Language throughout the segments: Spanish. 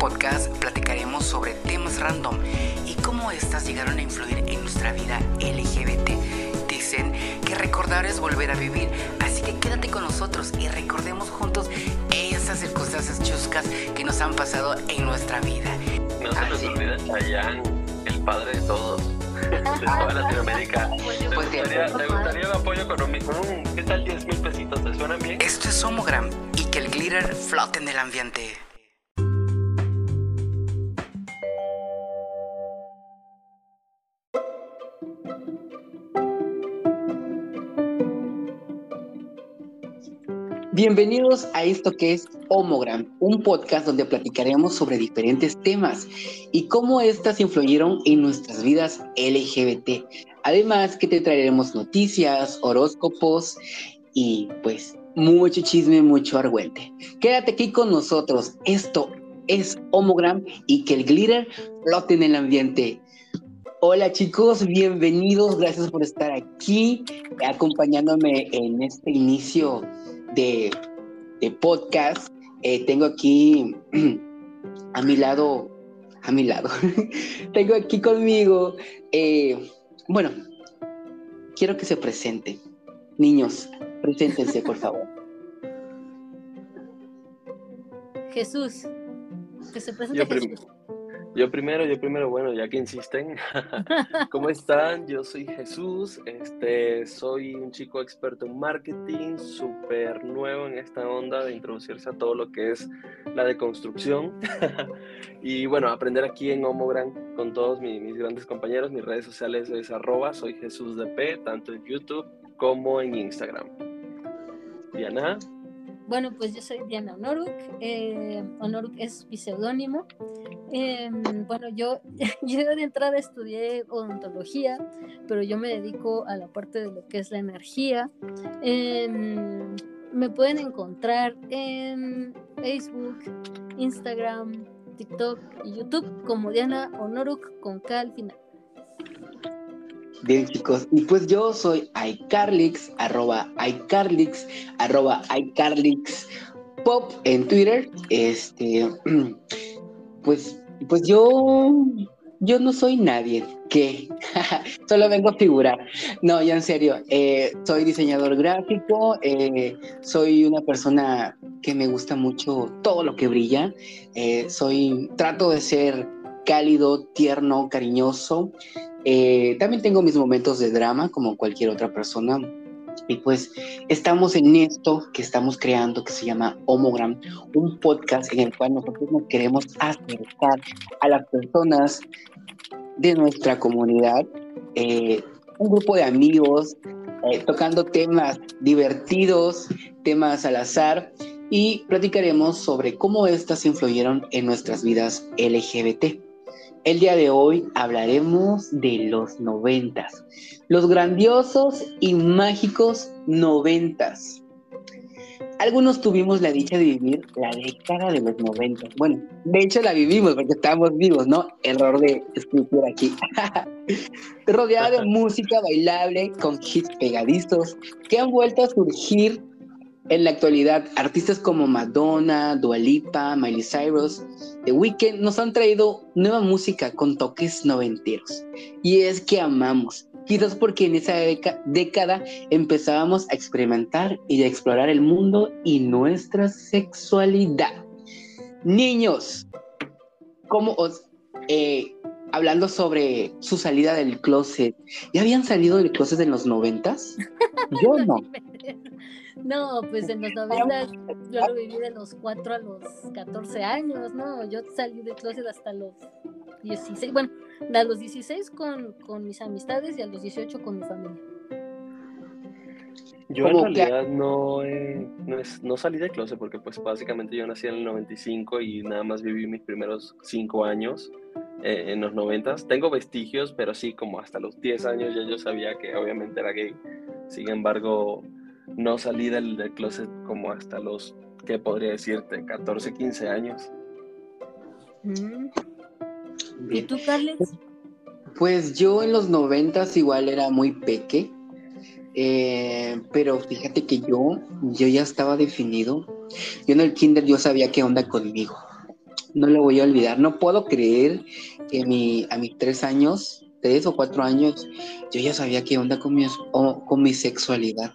podcast platicaremos sobre temas random y cómo estas llegaron a influir en nuestra vida LGBT. Dicen que recordar es volver a vivir, así que quédate con nosotros y recordemos juntos esas circunstancias chuscas que nos han pasado en nuestra vida. No se nos olvide Chayanne, el padre de todos, de toda Latinoamérica. ¿Te Pues gustaría, te gustaría un apoyo económico? ¿Qué tal 10 mil pesitos? ¿Te suenan bien? Esto es Homogram y que el glitter flote en el ambiente. Bienvenidos a esto que es Homogram, un podcast donde platicaremos sobre diferentes temas y cómo éstas influyeron en nuestras vidas LGBT. Además que te traeremos noticias, horóscopos y pues mucho chisme, mucho argüente. Quédate aquí con nosotros. Esto es Homogram y que el glitter flote en el ambiente. Hola chicos, bienvenidos, gracias por estar aquí acompañándome en este inicio de, de podcast. Eh, tengo aquí a mi lado, a mi lado, tengo aquí conmigo, eh, bueno, quiero que se presenten. Niños, preséntense, por favor. Jesús. Que se presente Yo, Jesús. Yo primero, yo primero, bueno, ya que insisten. ¿Cómo están? Yo soy Jesús, este, soy un chico experto en marketing, súper nuevo en esta onda de introducirse a todo lo que es la deconstrucción. y bueno, aprender aquí en Homogram con todos mi- mis grandes compañeros. Mis redes sociales es arroba, soy Jesús de P, tanto en YouTube como en Instagram. Diana, Bueno, pues yo soy Diana Honoruk. eh, Honoruk es mi seudónimo. Eh, bueno, yo, yo de entrada estudié odontología, pero yo me dedico a la parte de lo que es la energía. Eh, me pueden encontrar en Facebook, Instagram, TikTok y YouTube como Diana Honoruk con K al final. Bien chicos, y pues yo soy iCarlix, arroba iCarlix, arroba iCarlix Pop en Twitter. Este, pues, pues yo, yo no soy nadie, que solo vengo a figurar. No, ya en serio, eh, soy diseñador gráfico, eh, soy una persona que me gusta mucho todo lo que brilla. eh, soy, trato de ser cálido, tierno, cariñoso. Eh, también tengo mis momentos de drama como cualquier otra persona. Y pues estamos en esto que estamos creando que se llama Homogram, un podcast en el cual nosotros nos queremos acercar a las personas de nuestra comunidad, eh, un grupo de amigos, eh, tocando temas divertidos, temas al azar y platicaremos sobre cómo estas influyeron en nuestras vidas LGBT. El día de hoy hablaremos de los noventas, los grandiosos y mágicos noventas. Algunos tuvimos la dicha de vivir la década de los noventas. Bueno, de hecho la vivimos porque estábamos vivos, ¿no? Error de escritura aquí. Rodeada de música bailable con hits pegadizos que han vuelto a surgir en la actualidad. Artistas como Madonna, Dua Lipa, Miley Cyrus, The Weeknd nos han traído nueva música con toques noventeros. Y es que amamos. Quizás porque en esa década empezábamos a experimentar y a explorar el mundo y nuestra sexualidad. Niños, ¿cómo os... eh, hablando sobre su salida del closet, ¿ya habían salido del closet en los noventas? Yo no. No, pues en los 90 yo lo viví de los 4 a los 14 años, ¿no? Yo salí de closet hasta los 16, bueno, a los 16 con, con mis amistades y a los 18 con mi familia. Yo en que- realidad no, eh, no, es- no salí de closet porque pues básicamente yo nací en el 95 y nada más viví mis primeros 5 años eh, en los 90. Tengo vestigios, pero sí, como hasta los 10 años ya yo sabía que obviamente era gay. Sin embargo, no salí del, del closet como hasta los, ¿qué podría decirte? 14, 15 años. Mm. ¿Y tú, Carles? Pues yo en los noventas igual era muy peque, eh, pero fíjate que yo, yo ya estaba definido. Yo en el kinder yo sabía qué onda conmigo. no lo voy a olvidar. No puedo creer que mi, a mis tres años, tres o cuatro años, yo ya sabía qué onda con mi, con mi sexualidad.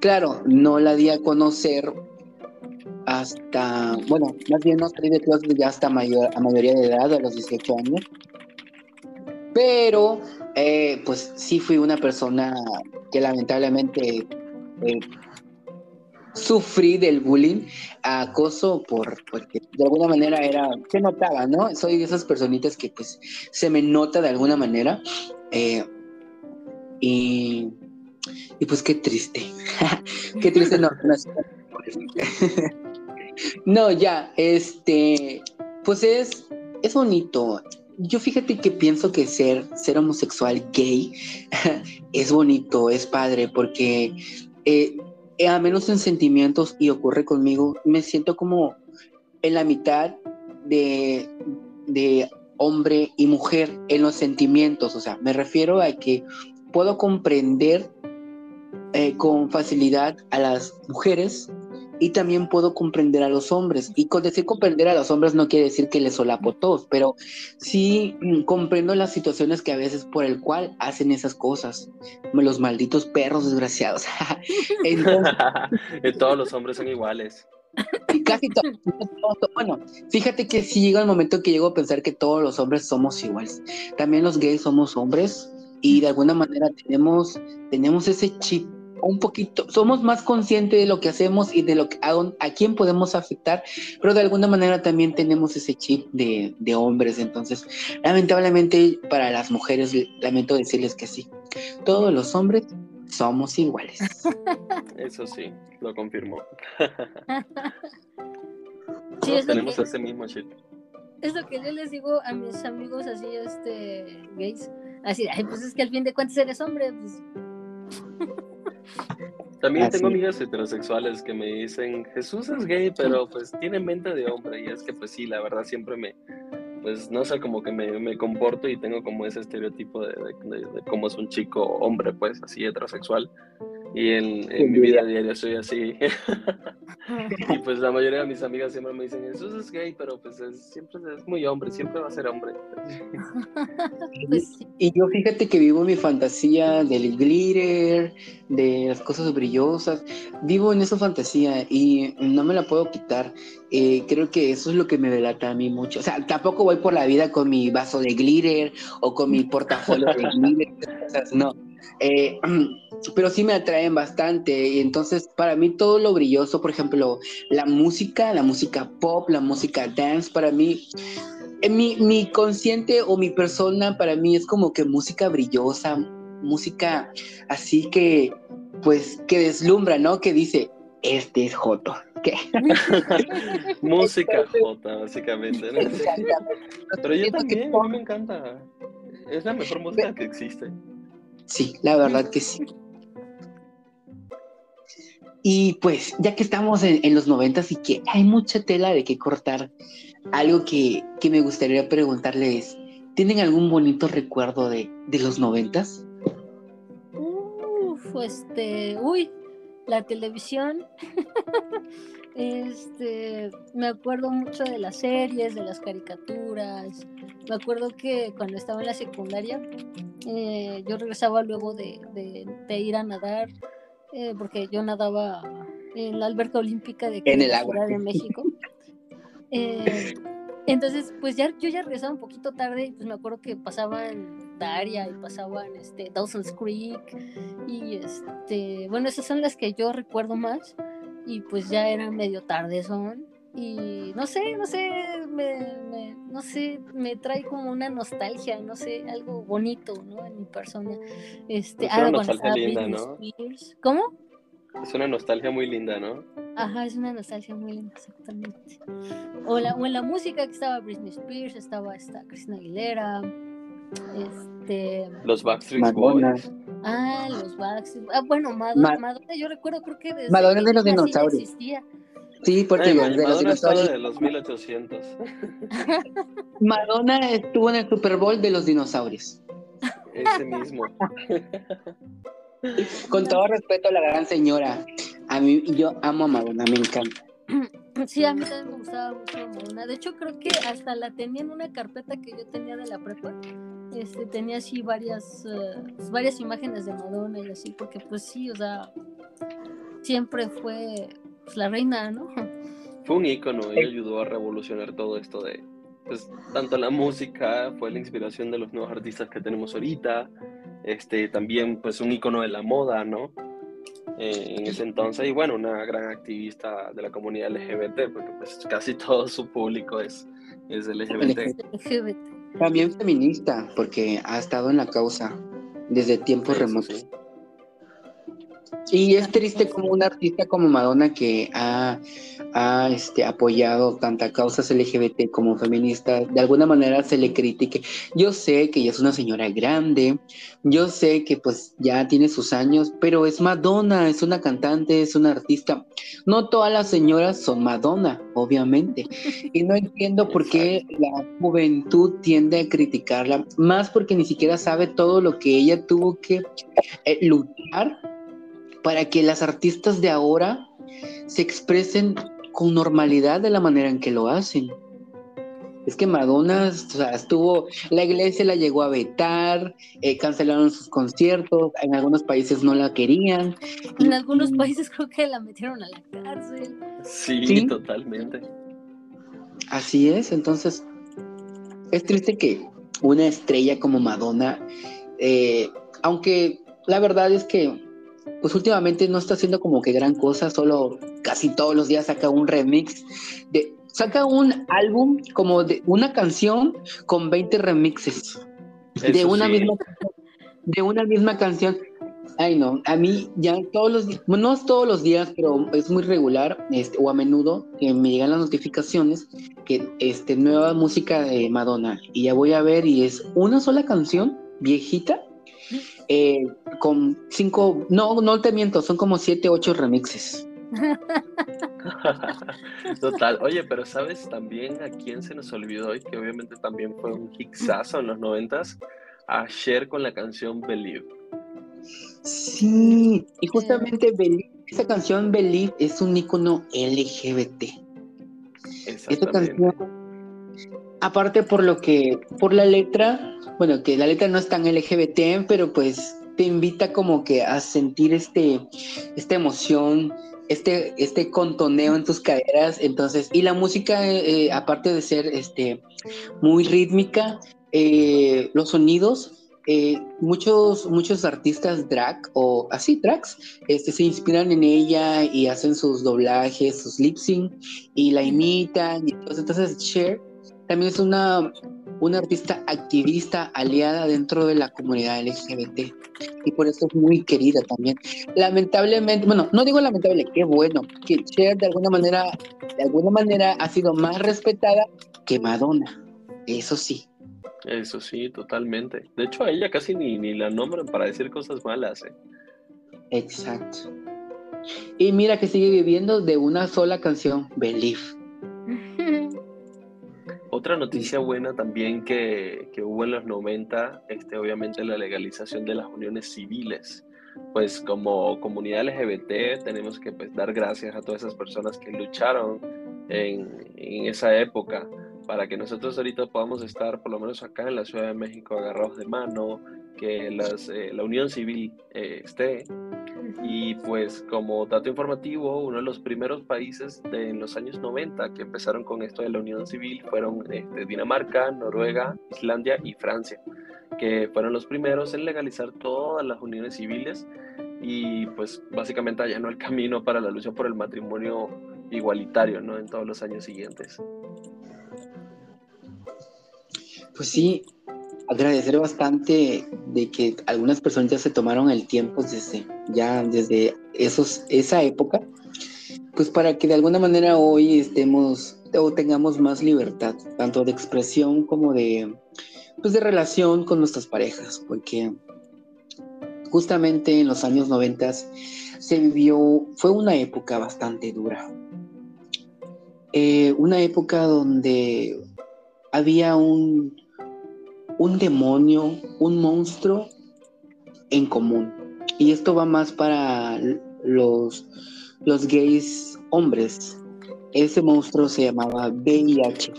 Claro, no la di a conocer hasta, bueno, más bien no salí de ya hasta mayor, a mayoría de edad, a los 18 años. Pero, eh, pues sí fui una persona que lamentablemente eh, sufrí del bullying, acoso, por, porque de alguna manera era, se notaba, ¿no? Soy de esas personitas que pues se me nota de alguna manera. Eh, y, y pues qué triste. qué triste no. No, ya, este, pues es, es bonito. Yo fíjate que pienso que ser, ser homosexual gay es bonito, es padre, porque eh, a menos en sentimientos, y ocurre conmigo, me siento como en la mitad de, de hombre y mujer en los sentimientos. O sea, me refiero a que puedo comprender eh, con facilidad a las mujeres y también puedo comprender a los hombres. Y con decir comprender a los hombres no quiere decir que les solapo todos, pero sí mm, comprendo las situaciones que a veces por el cual hacen esas cosas. Los malditos perros desgraciados. todos los hombres son iguales. casi todos. Bueno, fíjate que sí llega el momento que llego a pensar que todos los hombres somos iguales. También los gays somos hombres y de alguna manera tenemos, tenemos ese chip un poquito, somos más conscientes de lo que hacemos y de lo que a, a quién podemos afectar, pero de alguna manera también tenemos ese chip de, de hombres. Entonces, lamentablemente para las mujeres, lamento decirles que sí, todos los hombres somos iguales. Eso sí, lo confirmo. tenemos ese mismo chip. Es lo que yo les digo a mis amigos así, este, gays. Así, pues es que al fin de cuentas eres hombre, pues también tengo amigas heterosexuales que me dicen, Jesús es gay, pero pues tiene mente de hombre. Y es que pues sí, la verdad siempre me, pues no sé, como que me, me comporto y tengo como ese estereotipo de, de, cómo es un chico hombre, pues así heterosexual. Y en, en mi vida diaria soy así. y pues la mayoría de mis amigas siempre me dicen, Jesús es gay, pero pues siempre es muy hombre, siempre va a ser hombre. Pues y yo fíjate que vivo mi fantasía del glitter, de las cosas brillosas. Vivo en esa fantasía y no me la puedo quitar. Eh, creo que eso es lo que me delata a mí mucho. O sea, tampoco voy por la vida con mi vaso de glitter o con mi portafolio de glitter. no. Eh, pero sí me atraen bastante. Y entonces, para mí, todo lo brilloso, por ejemplo, la música, la música pop, la música dance, para mí, eh, mi, mi consciente o mi persona, para mí es como que música brillosa, música así que, pues, que deslumbra, ¿no? Que dice, este es Joto. ¿Qué? música Jota, básicamente. ¿no? Pero yo también, a mí me encanta. Es la mejor música que existe. Sí, la verdad que sí. Y pues, ya que estamos en, los noventas y que hay mucha tela de que cortar, algo que, me gustaría preguntarles, ¿tienen algún bonito recuerdo de, de los noventas? Uf, este, uy, la televisión. este, me acuerdo mucho de las series, de las caricaturas. Me acuerdo que cuando estaba en la secundaria, eh, yo regresaba luego de, ir a nadar, eh, porque yo nadaba en la alberca olímpica de, en el de México. Eh, entonces, pues ya yo ya regresaba un poquito tarde y pues me acuerdo que pasaban Daria y pasaban este, Dawson's Creek y este, bueno, esas son las que yo recuerdo más y pues ya era medio tarde son y no sé, no sé, me, no sé, me trae como una nostalgia, no sé, algo bonito, ¿no? En mi persona. Este, es una nostalgia linda, ¿no? ¿Cómo? Es una nostalgia muy linda, ¿no? Ajá, es una nostalgia muy linda, exactamente. O, la, o en la música que estaba Britney Spears, estaba esta Cristina Aguilera, este... Los Backstreet Boys. Ah, los Backstreet Ah, bueno, Madonna, Madonna, yo recuerdo creo que desde Madonna de los dinosaurios. Existía. Sí, porque de los dinosaurios. de los 1800. Madonna estuvo en el Super Bowl de los dinosaurios. Ese mismo. Con todo respeto a la gran señora, a mí yo amo a Madonna, me encanta. Sí, a mí también me gustaba mucho Madonna. De hecho, creo que hasta la tenía en una carpeta que yo tenía de la prepa. Este, tenía así varias, eh, varias imágenes de Madonna y así, porque pues sí, o sea, siempre fue pues, la reina, ¿no? Fue un ícono y ayudó a revolucionar todo esto de, pues, tanto la música, fue la inspiración de los nuevos artistas que tenemos ahorita, este, también pues un ícono de la moda, ¿no? Eh, en ese entonces, y bueno, una gran activista de la comunidad LGBT, porque pues casi todo su público es, es LGBT. También feminista, porque ha estado en la causa desde tiempos remotos. Y es triste como un artista como Madonna que ha, este, apoyado tantas causas LGBT como feministas, de alguna manera se le critique. Yo sé que ella es una señora grande, yo sé que pues ya tiene sus años, pero es Madonna, es una cantante, es una artista. No todas las señoras son Madonna, obviamente. Y no entiendo por qué la juventud tiende a criticarla, más porque ni siquiera sabe todo lo que ella tuvo que eh, luchar para que las artistas de ahora se expresen con normalidad de la manera en que lo hacen. Es que Madonna estuvo, la iglesia la llegó a vetar, eh, cancelaron sus conciertos, en algunos países no la querían. En algunos países creo que la metieron a la cárcel. Sí, totalmente. Así es, entonces es triste que una estrella como Madonna, eh, aunque la verdad es que pues últimamente no está haciendo como que gran cosa, solo casi todos los días saca un remix de saca un álbum como de una canción con 20 remixes de una misma de una misma canción. Ay no, a mí ya todos los días, no es todos los días, pero es muy regular este, o a menudo que me llegan las notificaciones que este nueva música de Madonna y ya voy a ver y es una sola canción viejita eh, con cinco, no, no te miento, son como siete, ocho remixes. Total, oye, pero sabes también a quién se nos olvidó y que obviamente también fue un hitazo en los noventas, a Cher con la canción Believe. Sí, y justamente Believe, esa canción Believe es un icono LGBT. Esta canción, aparte por lo que, por la letra, bueno, que la letra no es tan LGBT, pero pues te invita como que a sentir este, esta emoción, este, este contoneo en tus caderas. Entonces, y la música, eh, aparte de ser este, muy rítmica, eh, los sonidos, eh, muchos, muchos artistas drag o así drags este, se inspiran en ella y hacen sus doblajes, sus lip sync y la imitan. Y entonces, entonces Cher también es una, una artista activista aliada dentro de la comunidad LGBT y por eso es muy querida también. Lamentablemente, bueno, no digo lamentable, qué bueno, que Cher de alguna manera, de alguna manera ha sido más respetada que Madonna, eso sí. Eso sí, totalmente. De hecho, a ella casi ni, ni la nombran para decir cosas malas. ¿eh? Exacto. Y mira que sigue viviendo de una sola canción, Believe. Otra noticia buena también que, que, hubo en los 90, este, obviamente la legalización de las uniones civiles. Pues como comunidad LGBT tenemos que pues, dar gracias a todas esas personas que lucharon en, en, esa época para que nosotros ahorita podamos estar, por lo menos acá en la Ciudad de México, agarrados de mano, que las, eh, la unión civil eh, esté y pues como dato informativo, uno de los primeros países de, en los años 90 que empezaron con esto de la unión civil fueron este, Dinamarca, Noruega, Islandia y Francia, que fueron los primeros en legalizar todas las uniones civiles y pues básicamente allanó el camino para la lucha por el matrimonio igualitario ¿no? en todos los años siguientes. Pues sí, agradecer bastante de que algunas personas ya se tomaron el tiempo desde ya desde esos esa época pues para que de alguna manera hoy estemos o tengamos más libertad tanto de expresión como de pues de relación con nuestras parejas porque justamente en los años noventas se vivió fue una época bastante dura. Eh, una época donde había un un demonio, un monstruo en común. Y esto va más para los, los gays hombres, ese monstruo se llamaba VIH.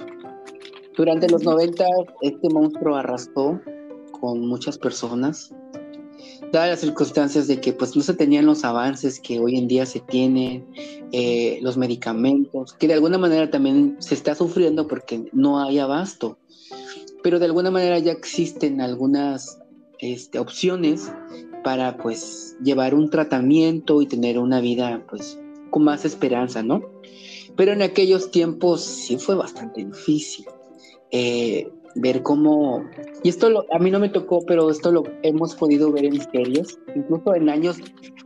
Durante los 90 este monstruo arrastró con muchas personas, dadas las circunstancias de que pues no se tenían los avances que hoy en día se tienen, eh, los medicamentos, que de alguna manera también se está sufriendo porque no hay abasto, pero de alguna manera ya existen algunas este, opciones para pues llevar un tratamiento y tener una vida pues con más esperanza, ¿no? Pero en aquellos tiempos sí fue bastante difícil. Eh, ver cómo, y esto a mí no me tocó, pero esto lo hemos podido ver en series, incluso en años,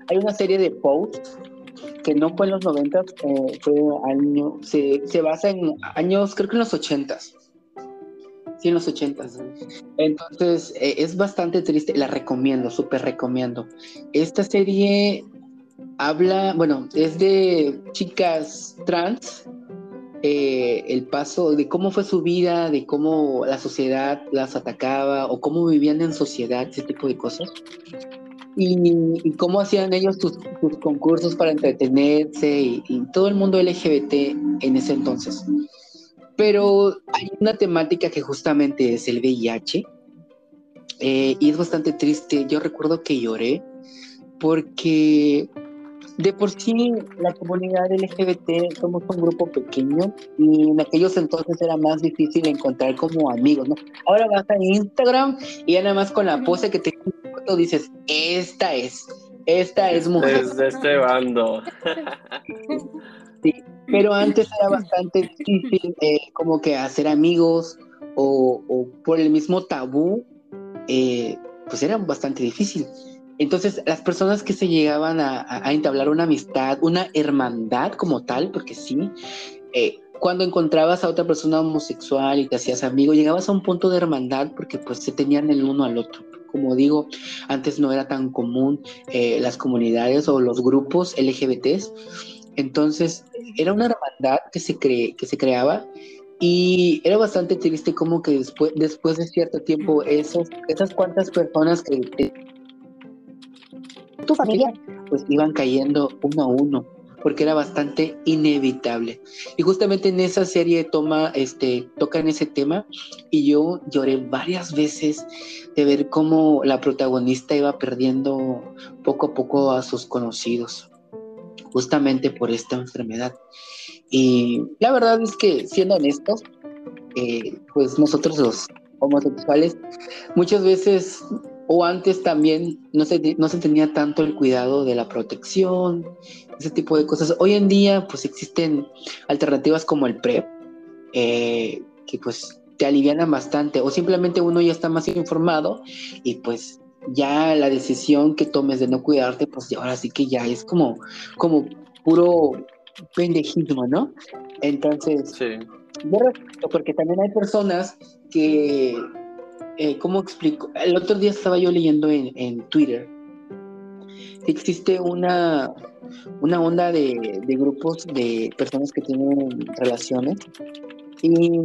hay una serie de posts que no fue en los 90, eh, fue año, se, se, basa en años, creo que en los 80 Sí, en los 80 Entonces, eh, es bastante triste, la recomiendo, súper recomiendo. Esta serie habla, bueno, es de chicas trans eh, el paso de cómo fue su vida, de cómo la sociedad las atacaba o cómo vivían en sociedad, ese tipo de cosas. Y, cómo hacían ellos sus, concursos para entretenerse y, todo el mundo LGBT en ese entonces. Pero hay una temática que justamente es el VIH eh, y es bastante triste. Yo recuerdo que lloré porque de por sí, la comunidad LGBT somos un grupo pequeño y en aquellos entonces era más difícil encontrar como amigos, ¿no? Ahora vas a Instagram y ya nada más con la pose que te dices, esta es, esta es mujer. Es de este bando. Sí, pero antes era bastante difícil eh, como que hacer amigos o, por el mismo tabú, eh, pues era bastante difícil. Entonces, las personas que se llegaban a, entablar una amistad, una hermandad como tal, porque sí, eh, cuando encontrabas a otra persona homosexual y te hacías amigo, llegabas a un punto de hermandad porque pues se tenían el uno al otro. Como digo, antes no era tan común eh, las comunidades o los grupos LGBTs. Entonces, era una hermandad que se, que se creaba y era bastante triste como que después, después de cierto tiempo esos, esas cuantas personas que tu familia, pues iban cayendo uno a uno, porque era bastante inevitable. Y justamente en esa serie toma, este, tocan ese tema y yo lloré varias veces de ver cómo la protagonista iba perdiendo poco a poco a sus conocidos, justamente por esta enfermedad. Y la verdad es que, siendo honestos, eh, pues nosotros los homosexuales muchas veces o antes también no se, no se tenía tanto el cuidado de la protección, ese tipo de cosas. Hoy en día pues existen alternativas como el PrEP, eh, que pues te alivianan bastante, o simplemente uno ya está más informado y pues ya la decisión que tomes de no cuidarte, pues ahora sí que ya es como, como puro pendejismo, ¿no? Entonces, sí. porque también hay personas que eh, ¿cómo explico? El otro día estaba yo leyendo en, Twitter que existe una, una onda de, grupos de personas que tienen relaciones y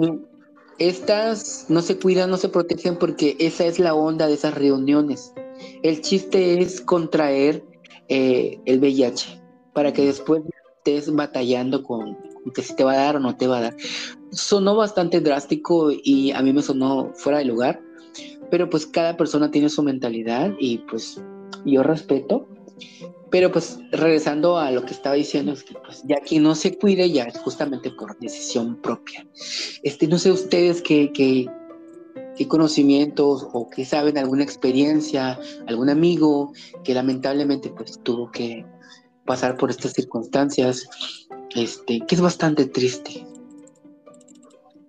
estas no se cuidan, no se protegen porque esa es la onda de esas reuniones. El chiste es contraer eh, el VIH para que después estés batallando con, que si te va a dar o no te va a dar. Sonó bastante drástico y a mí me sonó fuera de lugar, pero pues cada persona tiene su mentalidad y pues yo respeto. Pero pues regresando a lo que estaba diciendo, es que pues ya quien no se cuide ya es justamente por decisión propia. Este, no sé ustedes qué, qué, qué conocimientos o qué saben, alguna experiencia, algún amigo que lamentablemente pues tuvo que pasar por estas circunstancias, este, que es bastante triste.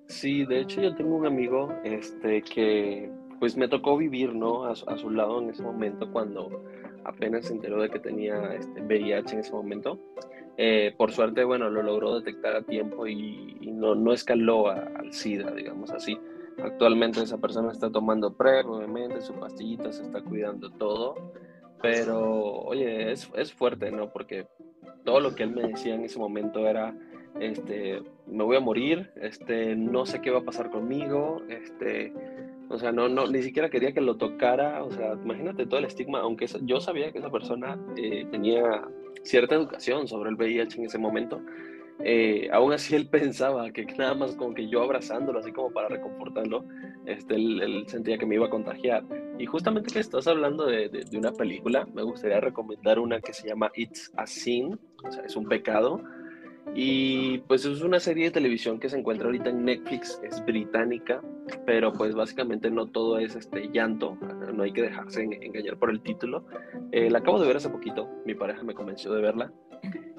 Sí, de hecho yo tengo un amigo este, que pues me tocó vivir, ¿no? A, su lado en ese momento cuando apenas se enteró de que tenía este VIH en ese momento. Eh, por suerte, bueno, lo logró detectar a tiempo y, no, no, escaló al SIDA, digamos así. Actualmente esa persona está tomando PrEP, obviamente, su pastillita se está cuidando todo, pero oye, es, es fuerte, ¿no? Porque todo lo que él me decía en ese momento era, este, me voy a morir, este, no sé qué va a pasar conmigo, este, o sea, no, no, ni siquiera quería que lo tocara. O sea, imagínate todo el estigma, aunque yo sabía que esa persona eh, tenía cierta educación sobre el VIH en ese momento. eh, aún así él pensaba que nada más como que yo abrazándolo, así como para reconfortarlo, este, él, sentía que me iba a contagiar. Y justamente que estás hablando de, de, una película, me gustaría recomendar una que se llama It's a Sin, o sea, es un pecado. Y pues es una serie de televisión que se encuentra ahorita en Netflix, es británica, pero pues básicamente no todo es este llanto, no hay que dejarse engañar por el título. Eh, la acabo de ver hace poquito, mi pareja me convenció de verla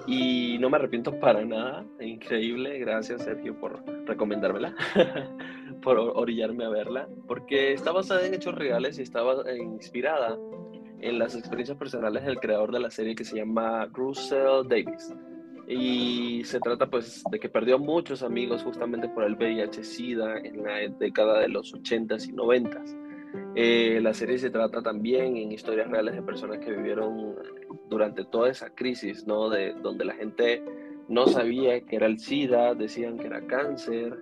y no me arrepiento para nada, increíble, gracias Sergio por recomendármela, por orillarme a verla, porque está basada en hechos reales y estaba inspirada en las experiencias personales del creador de la serie que se llama Russell Davis. Y se trata pues de que perdió muchos amigos justamente por el VIH-Sida en la década de los 80s y 90s. Eh, la serie se trata también en historias reales de personas que vivieron durante toda esa crisis, ¿no? De donde la gente no sabía que era el SIDA, decían que era cáncer,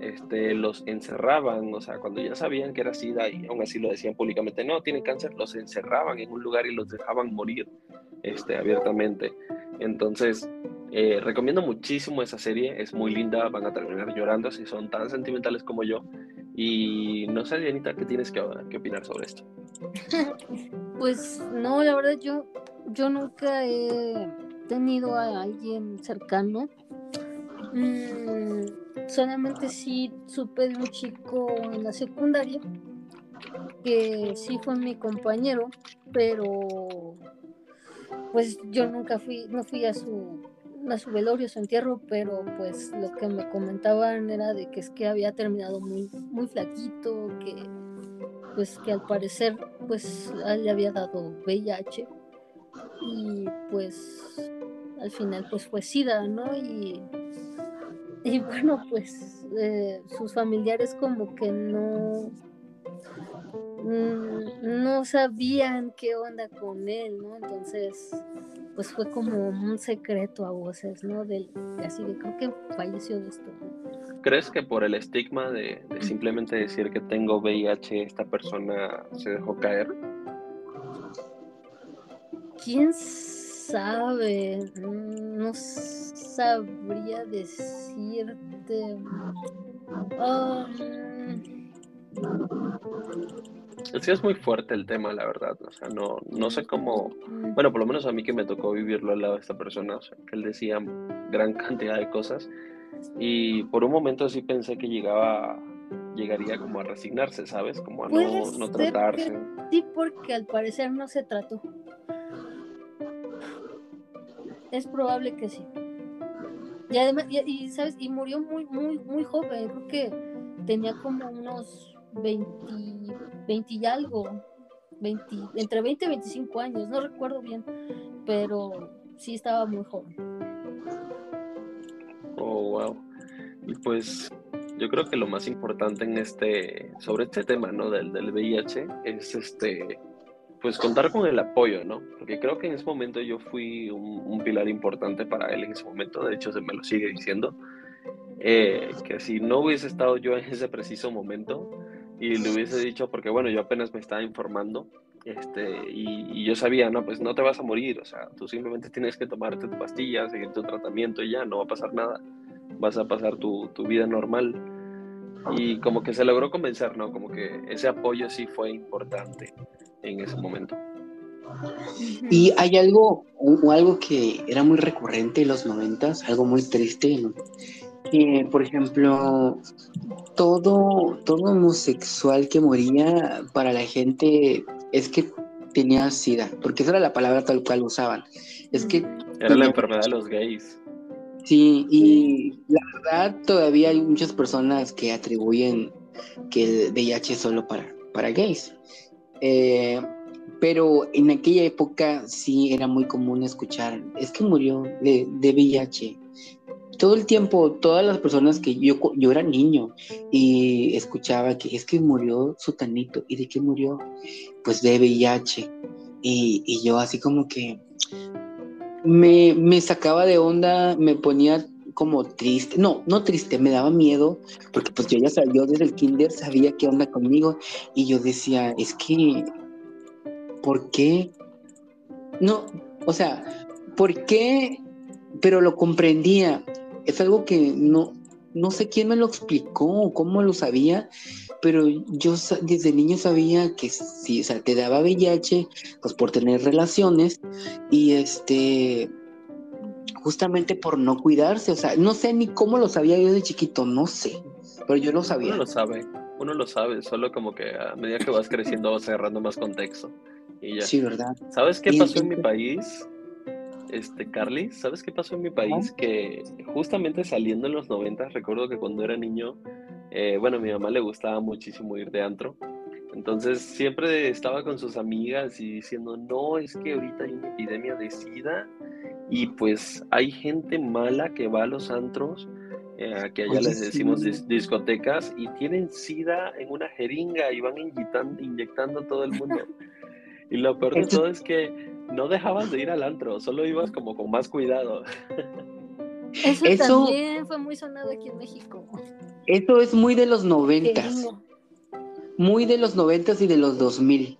este, los encerraban, o sea, cuando ya sabían que era SIDA y aún así lo decían públicamente, no, tiene cáncer, los encerraban en un lugar y los dejaban morir este, abiertamente. Entonces, eh, recomiendo muchísimo esa serie, es muy linda, van a terminar llorando si son tan sentimentales como yo. Y no sé, Dianita, ¿qué tienes que, opinar sobre esto? pues no, la verdad yo, yo nunca he tenido a alguien cercano. Mm, solamente sí supe de un chico en la secundaria que sí fue mi compañero, pero pues yo nunca fui, no fui a su a su velorio, su entierro, pero pues lo que me comentaban era de que es que había terminado muy, muy flaquito, que pues que al parecer pues le había dado VIH y pues al final pues fue SIDA, ¿no? Y, y bueno pues eh, sus familiares como que no no sabían qué onda con él, ¿no? Entonces pues fue como un secreto a voces, ¿no? Del, así de creo que falleció de esto. ¿Crees que por el estigma de, simplemente decir que tengo VIH esta persona se dejó caer? ¿Quién sabe? No sabría decirte. Um, es que es muy fuerte el tema, la verdad. O sea, no, no sé cómo. Bueno, por lo menos a mí que me tocó vivirlo al lado de esta persona, o sea, que él decía gran cantidad de cosas. Y por un momento sí pensé que llegaba llegaría como a resignarse, ¿sabes? Como a no, no tratarse. Sí, porque al parecer no se trató. Es probable que sí. Y además, y, sabes, y murió muy, muy, muy joven. Creo que tenía como unos 20, 20 y algo, 20, entre 20 y 25 años, no recuerdo bien, pero sí estaba muy joven. Oh, wow. Y pues yo creo que lo más importante en este, sobre este tema, ¿no? Del, del VIH, es este, pues contar con el apoyo, ¿no? Porque creo que en ese momento yo fui un, un pilar importante para él en ese momento, de hecho se me lo sigue diciendo, eh, que si no hubiese estado yo en ese preciso momento, y le hubiese dicho, porque bueno, yo apenas me estaba informando, este, y, yo sabía, no, pues no te vas a morir, o sea, tú simplemente tienes que tomarte tu pastilla, seguir tu tratamiento y ya, no va a pasar nada, vas a pasar tu, tu vida normal. Y como que se logró convencer, ¿no? Como que ese apoyo sí fue importante en ese momento. Y hay algo, o algo que era muy recurrente en los noventas, algo muy triste, ¿no? Por ejemplo, todo, todo homosexual que moría para la gente es que tenía sida, porque esa era la palabra tal cual usaban. Es que era la enfermedad de los gays. Sí, y la verdad todavía hay muchas personas que atribuyen que el VIH es solo para, para gays. Eh, pero en aquella época sí era muy común escuchar, es que murió de, de VIH, todo el tiempo, todas las personas que yo, yo era niño y escuchaba que es que murió su tanito. ¿Y de qué murió? Pues de VIH. Y, y yo así como que me, me sacaba de onda, me ponía como triste, no, no triste, me daba miedo, porque pues yo ya sabía, desde el kinder sabía qué onda conmigo y yo decía, es que, ¿por qué? No, o sea, ¿por qué? Pero lo comprendía, es algo que no, no sé quién me lo explicó o cómo lo sabía, pero yo desde niño sabía que si, o sea, te daba VIH, pues por tener relaciones y este, justamente por no cuidarse, o sea, no sé ni cómo lo sabía yo de chiquito, no sé, pero yo lo sabía. Uno lo sabe, uno lo sabe, solo como que a medida que vas creciendo vas agarrando más contexto y ya. Sí, ¿verdad? ¿Sabes qué pasó en mi país? Este, Carly, ¿sabes qué pasó en mi país? Que justamente saliendo en los 90, recuerdo que cuando era niño, eh, bueno, a mi mamá le gustaba muchísimo ir de antro. Entonces siempre estaba con sus amigas y diciendo, no, es que ahorita hay una epidemia de SIDA y pues hay gente mala que va a los antros, eh, que allá les decimos discotecas, y tienen SIDA en una jeringa y van inyectando, inyectando a todo el mundo. Y lo peor de todo es que no dejabas de ir al antro, solo ibas como con más cuidado. Eso, también fue muy sonado aquí en México. Eso es muy de los noventas. Muy de los noventas y de los dos mil.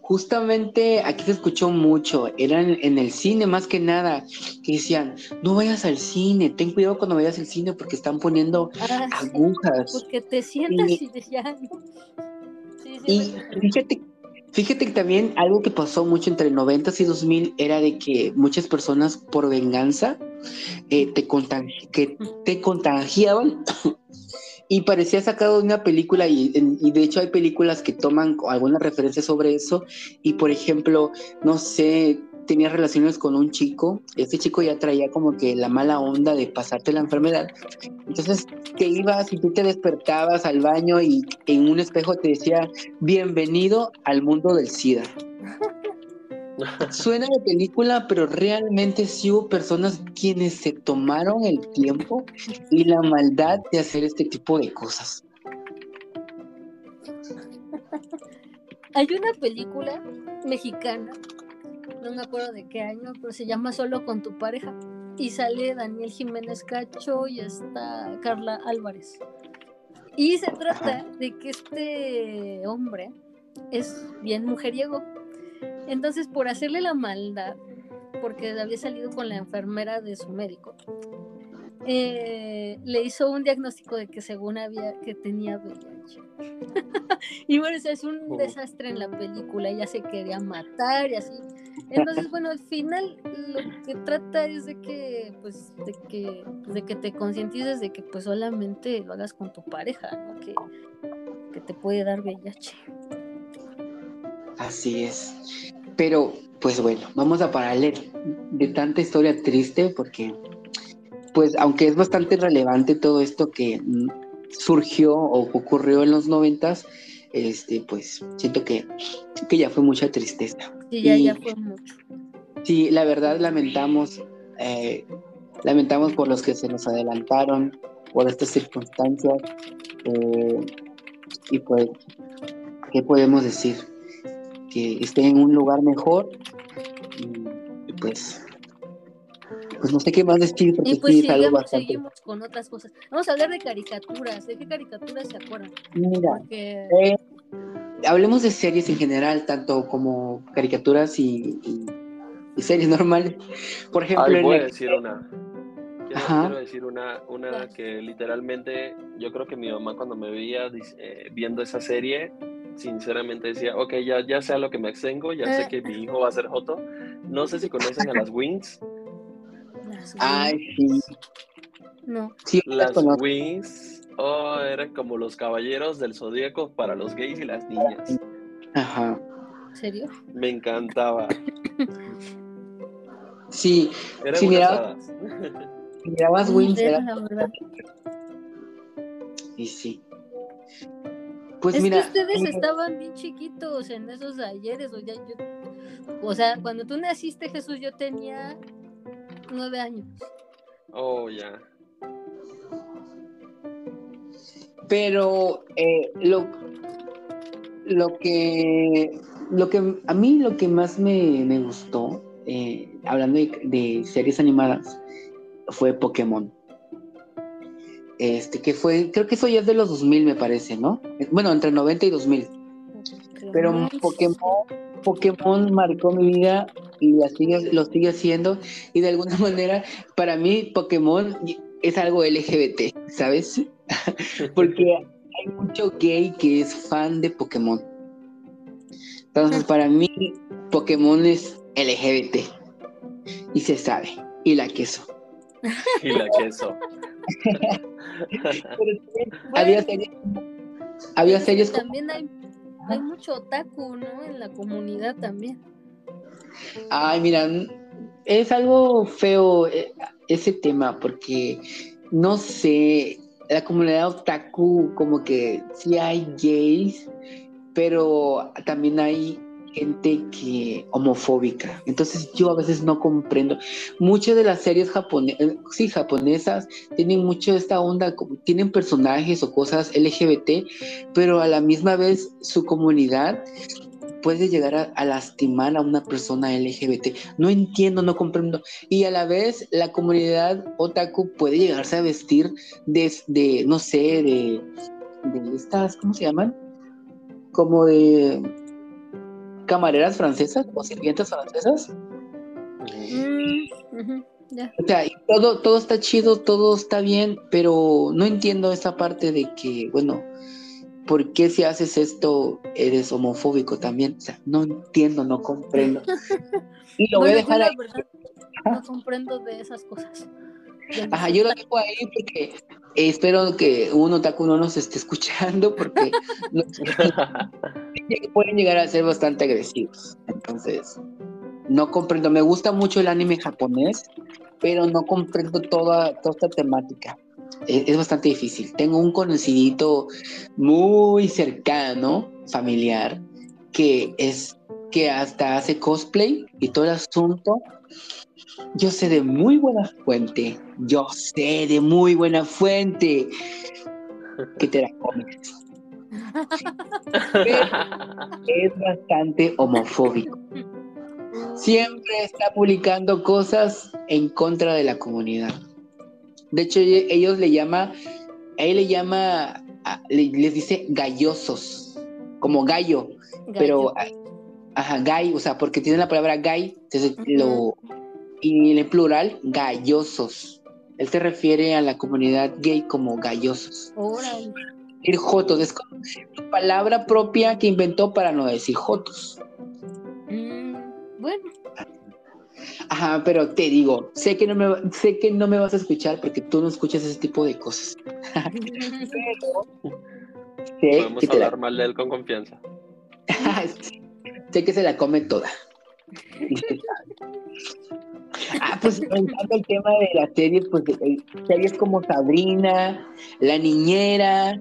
Justamente aquí se escuchó mucho, eran en el cine más que nada, que decían, no vayas al cine, ten cuidado cuando vayas al cine porque están poniendo ah, agujas. porque te sientas y, te ya... y fíjate Fíjate que también algo que pasó mucho entre 90 y 2000 era de que muchas personas por venganza eh, te, que te contagiaban y parecía sacado de una película y, y, de hecho hay películas que toman alguna referencia sobre eso y por ejemplo, no sé, tenía relaciones con un chico, ese chico ya traía como que la mala onda de pasarte la enfermedad. Entonces te ibas y tú te despertabas al baño y en un espejo te decía, bienvenido al mundo del SIDA. Suena de película, pero realmente sí hubo personas quienes se tomaron el tiempo y la maldad de hacer este tipo de cosas. Hay una película mexicana no me acuerdo de qué año, pero se llama Solo con tu pareja. Y sale Daniel Jiménez Cacho y está Carla Álvarez. Y se trata de que este hombre es bien mujeriego. Entonces, por hacerle la maldad, porque había salido con la enfermera de su médico, eh, le hizo un diagnóstico de que según había que tenía VIH. y bueno, es un oh. desastre en la película, ella se quería matar y así. Entonces, bueno, al final lo que trata es de que, pues, de que, de que te concientices de que pues solamente lo hagas con tu pareja, ¿no? Que, que te puede dar VIH. Así es. Pero, pues bueno, vamos a pararle de tanta historia triste porque pues aunque es bastante relevante todo esto que mm, surgió o ocurrió en los noventas, este, pues siento que, que ya fue mucha tristeza. Sí, ya, ya fue mucho. Sí, la verdad lamentamos, eh, lamentamos por los que se nos adelantaron, por estas circunstancias, eh, y pues, ¿qué podemos decir? Que esté en un lugar mejor, y pues pues no sé qué más decir porque y pues sí, seguimos con otras cosas. Vamos a hablar de caricaturas. ¿De qué caricaturas se acuerdan? Mira, eh, hablemos de series en general, tanto como caricaturas y, series normales. Por ejemplo, Ay, voy a decir una. Quiero, decir una, una que literalmente yo creo que mi mamá cuando me veía eh, viendo esa serie, sinceramente decía, ok, ya, ya sé a lo que me extengo, ya sé eh. que mi hijo va a ser Joto. No sé si conocen a las Wings. Ay, sí. No. las Wings oh, eran como los caballeros del zodíaco para los gays y las niñas. Ajá. ¿En serio? Me encantaba. Sí, eran sí, miraba, mirabas Wings. Era... Y sí. Pues es mira, que ustedes estaban bien chiquitos en esos ayeres, o ya yo, o sea, cuando tú naciste Jesús yo tenía nueve años. Oh, ya. Pero eh, lo, lo que lo que a mí lo que más me, gustó, eh, hablando de, series animadas, fue Pokémon. Este, que fue, creo que eso ya es de los 2000 me parece, ¿no? Bueno, entre 90 y 2000. Pero Pokémon, Pokémon marcó mi vida y la sigue, lo sigue haciendo. Y de alguna manera, para mí, Pokémon es algo LGBT, ¿sabes? Porque hay mucho gay que es fan de Pokémon. Entonces, para mí, Pokémon es LGBT. Y se sabe. Y la queso. Y la queso. había series. Había series También hay, hay mucho otaku, ¿no? En la comunidad también. Ay, mira, es algo feo eh, ese tema porque no sé, la comunidad otaku como que sí hay gays, pero también hay gente que homofóbica. Entonces yo a veces no comprendo. Muchas de las series japonesas, eh, sí, japonesas tienen mucho esta onda, tienen personajes o cosas LGBT, pero a la misma vez su comunidad puede llegar a, lastimar a una persona LGBT. No entiendo, no comprendo. Y a la vez la comunidad otaku puede llegarse a vestir de, no sé, de, de estas, ¿cómo se llaman? Como de camareras francesas o sirvientas francesas. Mm, o sea, todo, todo está chido, todo está bien, pero no entiendo esa parte de que, bueno, ¿por qué si haces esto eres homofóbico también? O sea, no entiendo, no comprendo. Y lo voy a dejar ahí. no comprendo de esas cosas. Ajá, yo lo dejo ahí porque espero que uno otaku no nos esté escuchando porque pueden llegar a ser bastante agresivos. Entonces, no comprendo. Me gusta mucho el anime japonés, pero no comprendo toda, toda esta temática es, bastante difícil. Tengo un conocidito muy cercano, familiar, que es que hasta hace cosplay y todo el asunto. Yo sé de muy buena fuente, yo sé de muy buena fuente que te la comes. es bastante homofóbico. Siempre está publicando cosas en contra de la comunidad. De hecho, ellos le llama, a él le llama, les dice gallosos, como gallo, pero, ajá, gay, o sea, porque tiene la palabra gay, entonces lo, y en el plural, gallosos. Él se refiere a la comunidad gay como gallosos. Ir jotos, es como palabra propia que inventó para no decir jotos. Mm, bueno. Ajá, pero te digo, sé que no me, sé que no me vas a escuchar porque tú no escuchas ese tipo de cosas. Podemos hablar mal de él con confianza. sé que se la come toda. ah, pues me encanta el tema de las series, pues series como Sabrina, La Niñera,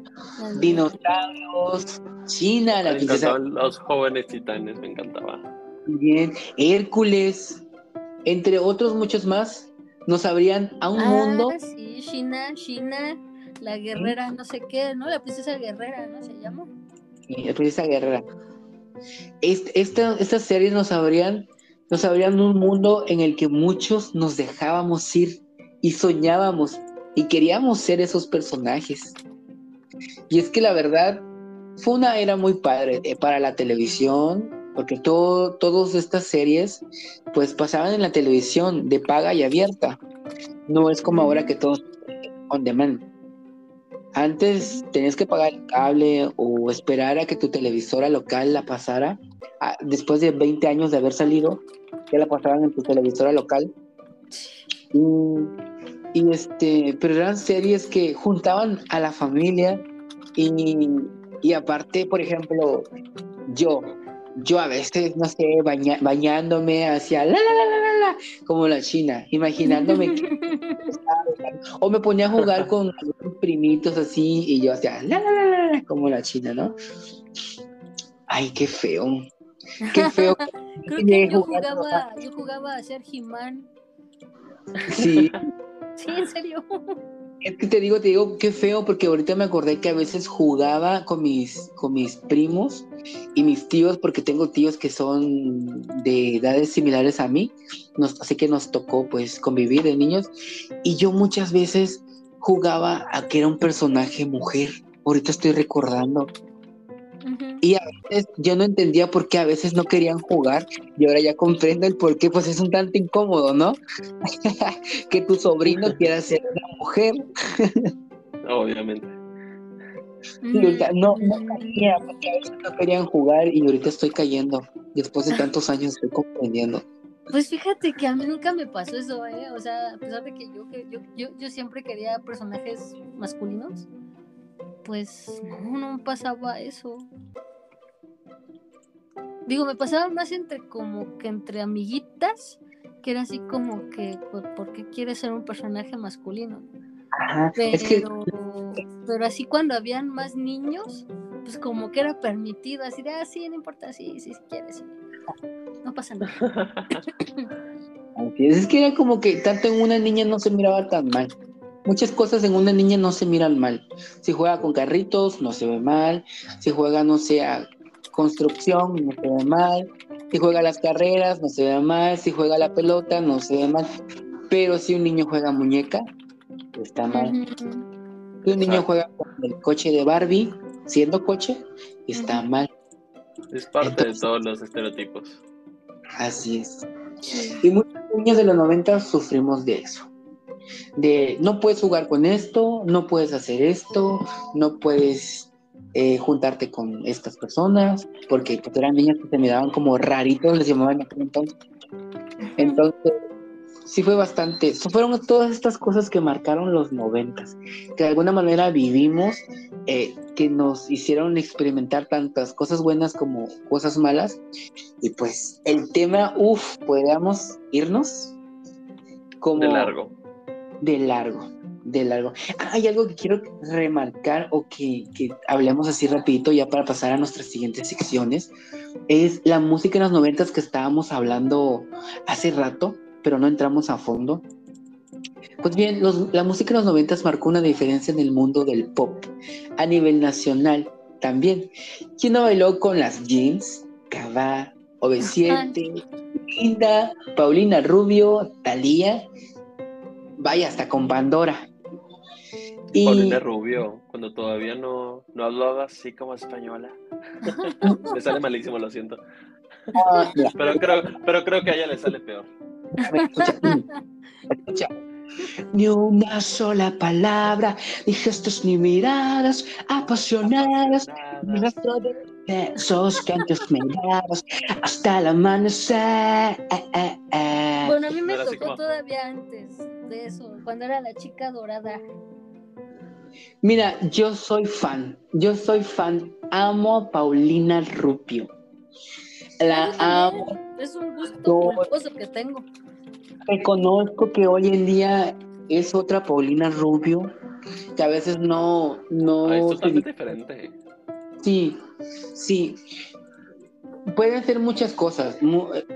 Dinosaurios, China, la me encantaban los jóvenes titanes, me encantaba. Bien, Hércules, entre otros muchos más, nos abrían a un ah, mundo. Sí, China, China, la guerrera, no sé qué, ¿no? La princesa guerrera, ¿no? Se llama. Sí, la princesa guerrera. estas series nos abrían, nos abrían un mundo en el que muchos nos dejábamos ir y soñábamos y queríamos ser esos personajes. Y es que la verdad fue una era muy padre eh, para la televisión, porque todo, todas estas series pues pasaban en la televisión de paga y abierta. No es como ahora que todos on demand. Antes tenías que pagar el cable o esperar a que tu televisora local la pasara. Ah, después de 20 años de haber salido, ya la pasaban en tu televisora local. Y este, pero eran series que juntaban a la familia y, y aparte, por ejemplo, yo, yo a veces, no sé, bañándome hacia la, la, la, la, la, como la China, imaginándome que o me ponía a jugar con primitos así y yo hacía la, la, la, la, como la China, ¿no? Ay, qué feo. Qué feo. Creo que yo jugaba, yo jugaba a ser He-Man. Sí. sí, en serio. Es que te digo, te digo, qué feo, porque ahorita me acordé que a veces jugaba con mis, con mis primos y mis tíos, porque tengo tíos que son de edades similares a mí, nos, así que nos tocó pues convivir de niños, y yo muchas veces jugaba a que era un personaje mujer, ahorita estoy recordando, Y a veces yo no entendía por qué a veces no querían jugar y ahora ya comprendo el por qué, pues es un tanto incómodo, ¿no? que tu sobrino quiera ser una mujer. Obviamente. no, no caía porque a veces no querían jugar y ahorita estoy cayendo. Después de tantos años estoy comprendiendo. Pues fíjate que a mí nunca me pasó eso, ¿eh? O sea, a pesar de que yo, yo, yo, yo siempre quería personajes masculinos, pues no, no pasaba eso. Digo, me pasaba más entre como que entre amiguitas, que era así como que, ¿por qué quieres ser un personaje masculino? Ajá, pero, es que... pero así cuando habían más niños, pues como que era permitido, así de, ah, sí, no importa, sí, sí, si quieres, sí. No pasa nada. Es que era como que tanto en una niña no se miraba tan mal. Muchas cosas en una niña no se miran mal. Si juega con carritos, no se ve mal. Si juega, no sé, a construcción, no se ve mal. Si juega a las carreras, no se ve mal. Si juega a la pelota, no se ve mal. Pero si un niño juega muñeca, está mal. Si un niño juega con el coche de Barbie, siendo coche, está mal. Es parte de todos los estereotipos. Así es. Y muchos niños de los 90 sufrimos de eso. De no puedes jugar con esto, no puedes hacer esto, no puedes eh, juntarte con estas personas, porque pues, eran niños que se miraban como raritos, les llamaban entonces. Entonces, sí fue bastante, fueron todas estas cosas que marcaron los noventas, que de alguna manera vivimos, eh, que nos hicieron experimentar tantas cosas buenas como cosas malas, y pues el tema, uff, podríamos irnos como... De largo. De largo, de largo. Ah, hay algo que quiero remarcar o que, que hablemos así rapidito ya para pasar a nuestras siguientes secciones, es la música en los noventas que estábamos hablando hace rato pero no entramos a fondo. Pues bien, la música de los noventas marcó una diferencia en el mundo del pop, a nivel nacional también. ¿Quién no bailó con las jeans? Cava, OV7, Linda, Paulina Rubio, Talía, vaya, hasta con Pandora. Y... Paulina Rubio, cuando todavía no, no hablaba así como española. Me sale malísimo, lo siento. Ah, pero, creo, pero creo que a ella le sale peor. Ni una sola palabra, ni gestos ni miradas apasionadas, ni besos que antes me dabas hasta el amanecer. Bueno, a mí me tocó todavía antes de eso, cuando era la chica dorada. Mira, yo soy fan, yo soy fan, amo a Paulina Rupio. La amo. Es un gusto que tengo. Reconozco que hoy en día es otra Paulina Rubio, que a veces no... no ah, es totalmente diferente. Sí, sí. Pueden hacer muchas cosas.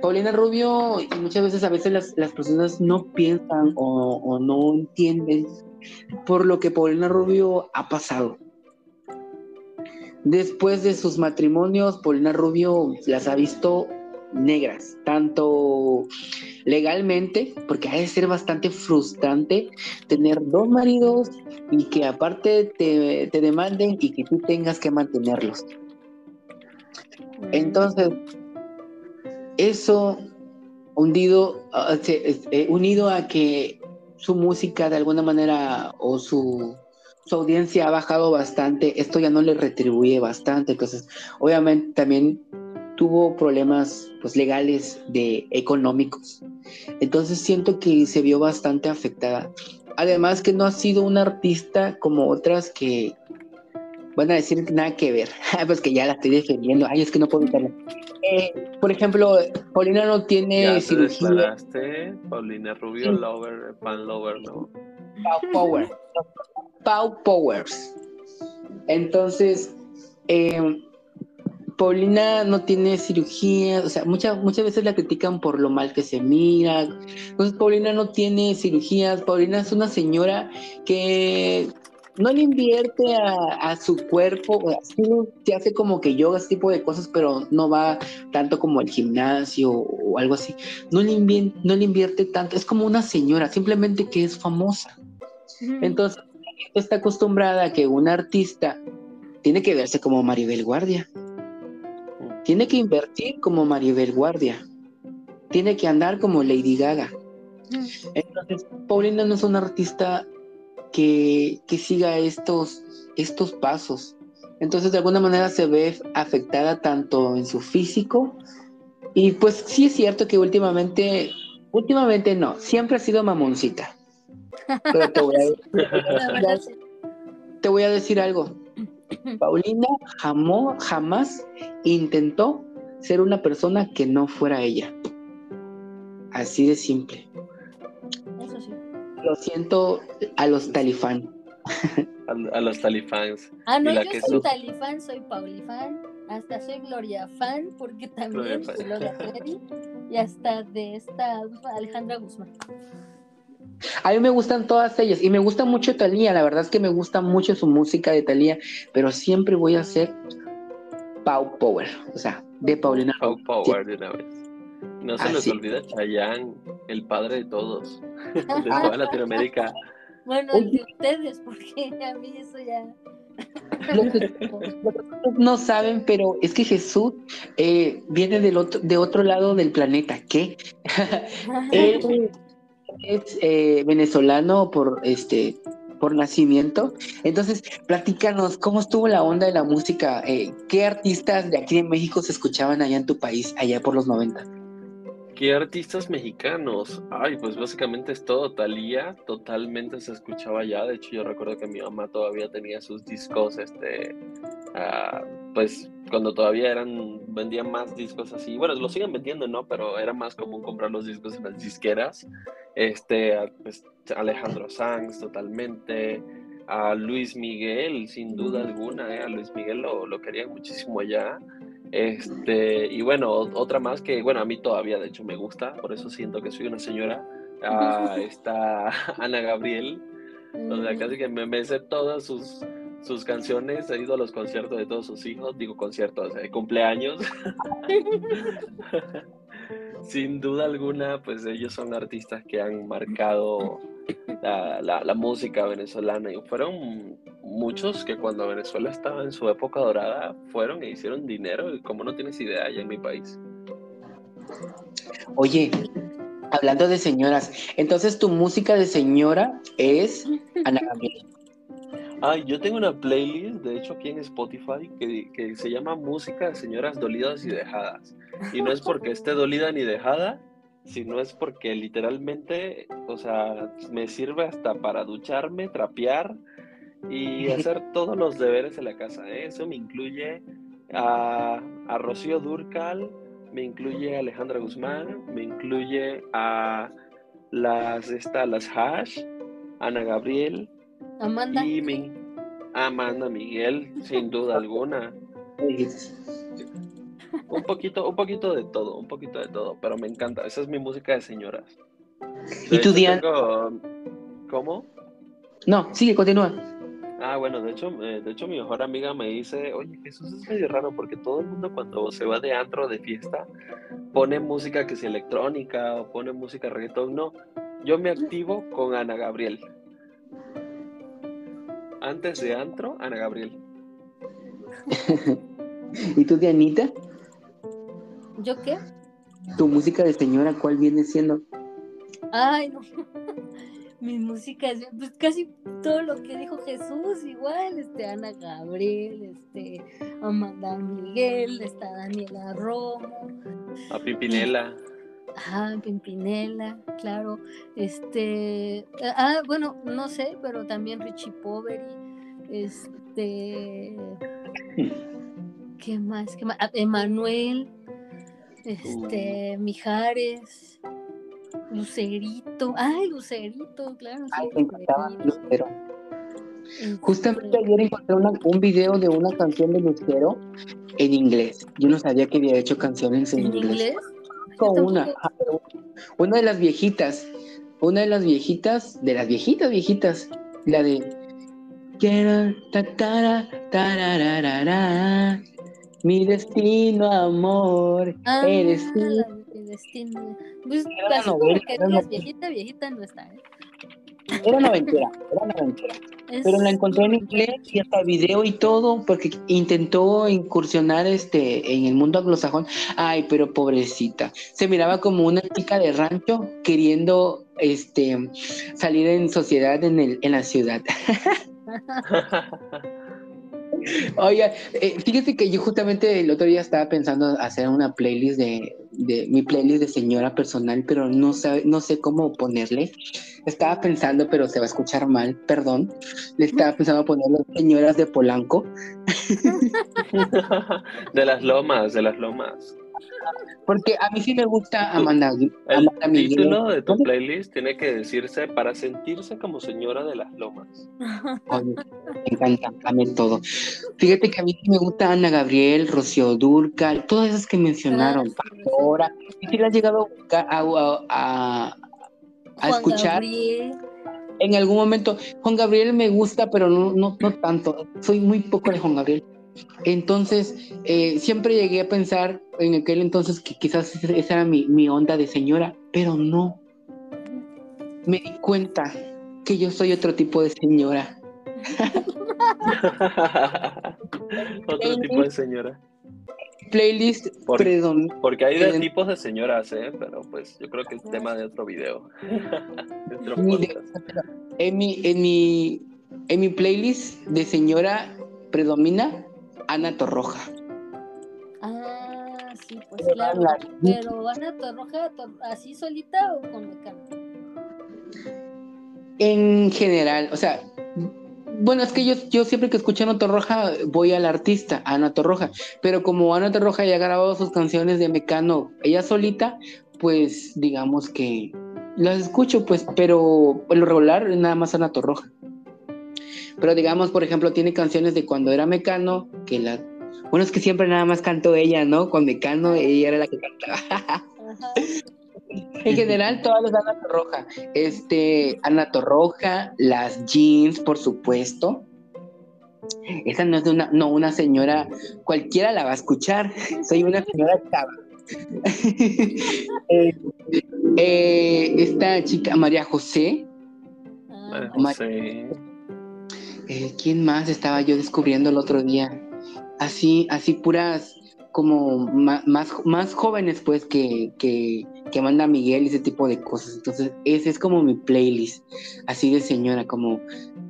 Paulina Rubio, y muchas veces a veces las, personas no piensan o, o no entienden por lo que Paulina Rubio ha pasado. Después de sus matrimonios, Paulina Rubio las ha visto negras, tanto legalmente, porque ha de ser bastante frustrante tener dos maridos y que aparte te, demanden y que tú tengas que mantenerlos. Entonces, eso hundido, ah, eh, unido a que su música de alguna manera o su su audiencia ha bajado bastante, esto ya no le retribuye bastante, entonces obviamente también tuvo problemas pues legales de económicos. Entonces siento que se vio bastante afectada. Además que no ha sido una artista como otras que van a decir nada que ver. pues que ya la estoy defendiendo. Ay, es que no puedo. Eh, por ejemplo, Paulina no tiene ya cirugía. Paulina Rubio Lover, Pan Lover, ¿no? Pau Power. Pau Powers. Entonces, eh, Paulina no tiene cirugía, o sea, muchas muchas veces la critican por lo mal que se mira. Entonces, Paulina no tiene cirugías. Paulina es una señora que no le invierte a, su cuerpo, o se hace como que yoga, ese tipo de cosas, pero no va tanto como al gimnasio o algo así. No le, invierte, no le invierte tanto, es como una señora, simplemente que es famosa. Entonces, está acostumbrada a que un artista tiene que verse como Maribel Guardia. Tiene que invertir como Maribel Guardia. Tiene que andar como Lady Gaga. Mm. Entonces, Paulina no es una artista que, que siga estos, estos pasos. Entonces, de alguna manera se ve afectada tanto en su físico. Y pues sí es cierto que últimamente, últimamente no, siempre ha sido mamoncita. Pero te voy a, te voy a decir algo. Paulina jamó- jamás intentó ser una persona que no fuera ella. Así de simple. Eso sí. Lo siento a los talifán. A, a los talifans. Ah, no, yo que soy su- Talifan, soy Paulifan, hasta soy Gloria Fan, porque también Gloria soy Gloria Trevi, y hasta de esta Alejandra Guzmán. A mí me gustan todas ellas y me gusta mucho Talía. La verdad es que me gusta mucho su música de Talía, pero siempre voy a ser Pau Power, o sea, de Paulina. Pau Power de una vez. No se les sí. olvida Chayanne, el padre de todos, de toda Latinoamérica. Bueno, el de ustedes, porque a mí eso ya. No saben, pero es que Jesús eh, viene del otro, de otro lado del planeta. ¿Qué? Él es eh, venezolano por este por nacimiento. Entonces, platícanos cómo estuvo la onda de la música. eh, ¿Qué artistas de aquí de México se escuchaban allá en tu país, allá por los 90? ¿Qué artistas mexicanos? Ay, pues básicamente es todo. Thalía totalmente se escuchaba ya. De hecho, yo recuerdo que mi mamá todavía tenía sus discos, este, ah, pues cuando todavía eran, vendían más discos así. Bueno, lo siguen vendiendo, ¿no? Pero era más común comprar los discos en las disqueras. Este, pues, Alejandro Sanz totalmente. A Luis Miguel, sin duda alguna, ¿eh? A Luis Miguel lo, lo querían muchísimo allá. Este, y bueno, otra más que, bueno, a mí todavía de hecho me gusta, por eso siento que soy una señora. Ah, está Ana Gabriel, sea, casi que me, me sé todas sus, sus canciones, he ido a los conciertos de todos sus hijos, digo conciertos, eh, cumpleaños. Sin duda alguna, pues ellos son artistas que han marcado la, la- música venezolana y fueron muchos que cuando Venezuela estaba en su época dorada fueron e hicieron dinero como no tienes idea allá en mi país. Oye, hablando de señoras, entonces tu música de señora es Ana Gabriel. Ay, yo tengo una playlist, de hecho, aquí en Spotify que, que se llama Música de Señoras Dolidas y Dejadas. Y no es porque esté dolida ni dejada, sino es porque literalmente, o sea, me sirve hasta para ducharme, trapear y hacer todos los deberes en la casa. ¿eh? Eso me incluye a, a Rocío Durcal, me incluye a Alejandra Guzmán, me incluye a las, esta, las Hash, Ana Gabriel, Amanda. y mi Amanda Miguel, sin duda alguna. Un poquito, un poquito de todo, un poquito de todo, pero me encanta. Esa es mi música de señoras. De ¿Y hecho, Diana? tengo- ¿Cómo? No, sigue, continúa. Ah, bueno, de hecho, eh, de hecho mi mejor amiga me dice, oye, Jesús es medio raro porque todo el mundo cuando se va de antro de fiesta pone música que es electrónica o pone música reggaetón. No, yo me activo con Ana Gabriel. Antes de antro, Ana Gabriel. ¿Y tú, Dianita? ¿Yo qué? ¿Tu música de señora cuál viene siendo? Ay, no. Mi música es pues casi todo lo que dijo Jesús, igual, este Ana Gabriel, este Amanda Miguel, está Daniela Romo, A Pimpinela. Ah, Pimpinela, claro, este, ah, bueno, no sé, pero también Richie Poveri, este, ¿qué más? ¿Qué más? Ah, Emanuel, este, Mijares, Lucerito, ay, Lucerito, claro, Ay, sí, me. Lucero. Este, Justamente ayer encontré una- un video de una canción de Lucero en inglés. Yo no sabía que había hecho canciones en, ¿En inglés. inglés? Una, una de las viejitas, una de las viejitas, de las viejitas, viejitas, la de Quiero tatara, tarararara, mi destino, amor, Ah, eres tú. de destino. Pues así como que digas viejita, viejita no está, ¿eh? Era noventera, era noventera. Es- Pero la encontré en inglés y hasta video y todo, porque intentó incursionar este en el mundo anglosajón. Ay, pero pobrecita. Se miraba como una chica de rancho queriendo este salir en sociedad en el, en la ciudad. Oye, eh, fíjate que yo justamente el otro día estaba pensando hacer una playlist de, de mi playlist de señora personal, pero no sabe, no sé cómo ponerle. Estaba pensando, pero se va a escuchar mal, perdón. Le estaba pensando ponerle señoras de Polanco, de las lomas, de las lomas. Porque a mí sí me gusta Amanda, El Amanda Miguel. título de tu playlist tiene que decirse para sentirse como señora de las lomas. Oye, me encanta, amé todo. Fíjate que a mí sí me gusta Ana Gabriel, Rocío Durcal, todas esas que mencionaron, sí, Pandora. Y si las has llegado a, a, a- a- escuchar Gabriel. en algún momento. Juan Gabriel me gusta, pero no, no, no tanto. Soy muy poco de Juan Gabriel. Entonces, eh, siempre llegué a pensar en aquel entonces que quizás esa era mi, mi onda de señora, pero no. Me di cuenta que yo soy otro tipo de señora. Otro tipo de señora. Playlist Por- Porque hay de tipos de señoras, ¿eh? Pero pues yo creo que es tema de otro video. De otro en mi, en mi, en mi playlist de señora predomina Ana Torroja. Pues claro. la- Pero Ana Torroja, Tor- ¿así solita o con Mecano? En general, o sea, bueno, es que yo, yo siempre que escucho Ana Torroja voy al artista, a Ana Torroja, pero como Ana Torroja ya ha grabado sus canciones de Mecano ella solita, pues digamos que las escucho, pues, pero por lo regular es nada más Ana Torroja. Pero digamos, por ejemplo, tiene canciones de cuando era Mecano, que la... Bueno, es que siempre nada más cantó ella, ¿no? Con Mecano ella era la que cantaba. En general, todas las de Ana Torroja. Este, Ana Torroja, las jeans, por supuesto. Esa no es de una, no, una señora, cualquiera la va a escuchar. Soy una señora chava. Eh, eh, esta chica, María José. Ah, Eh, José. eh, ¿Quién más estaba yo descubriendo el otro día? Así, así puras, como más, más jóvenes, pues, que, que, que manda Miguel y ese tipo de cosas. Entonces, ese es como mi playlist, así de señora, como,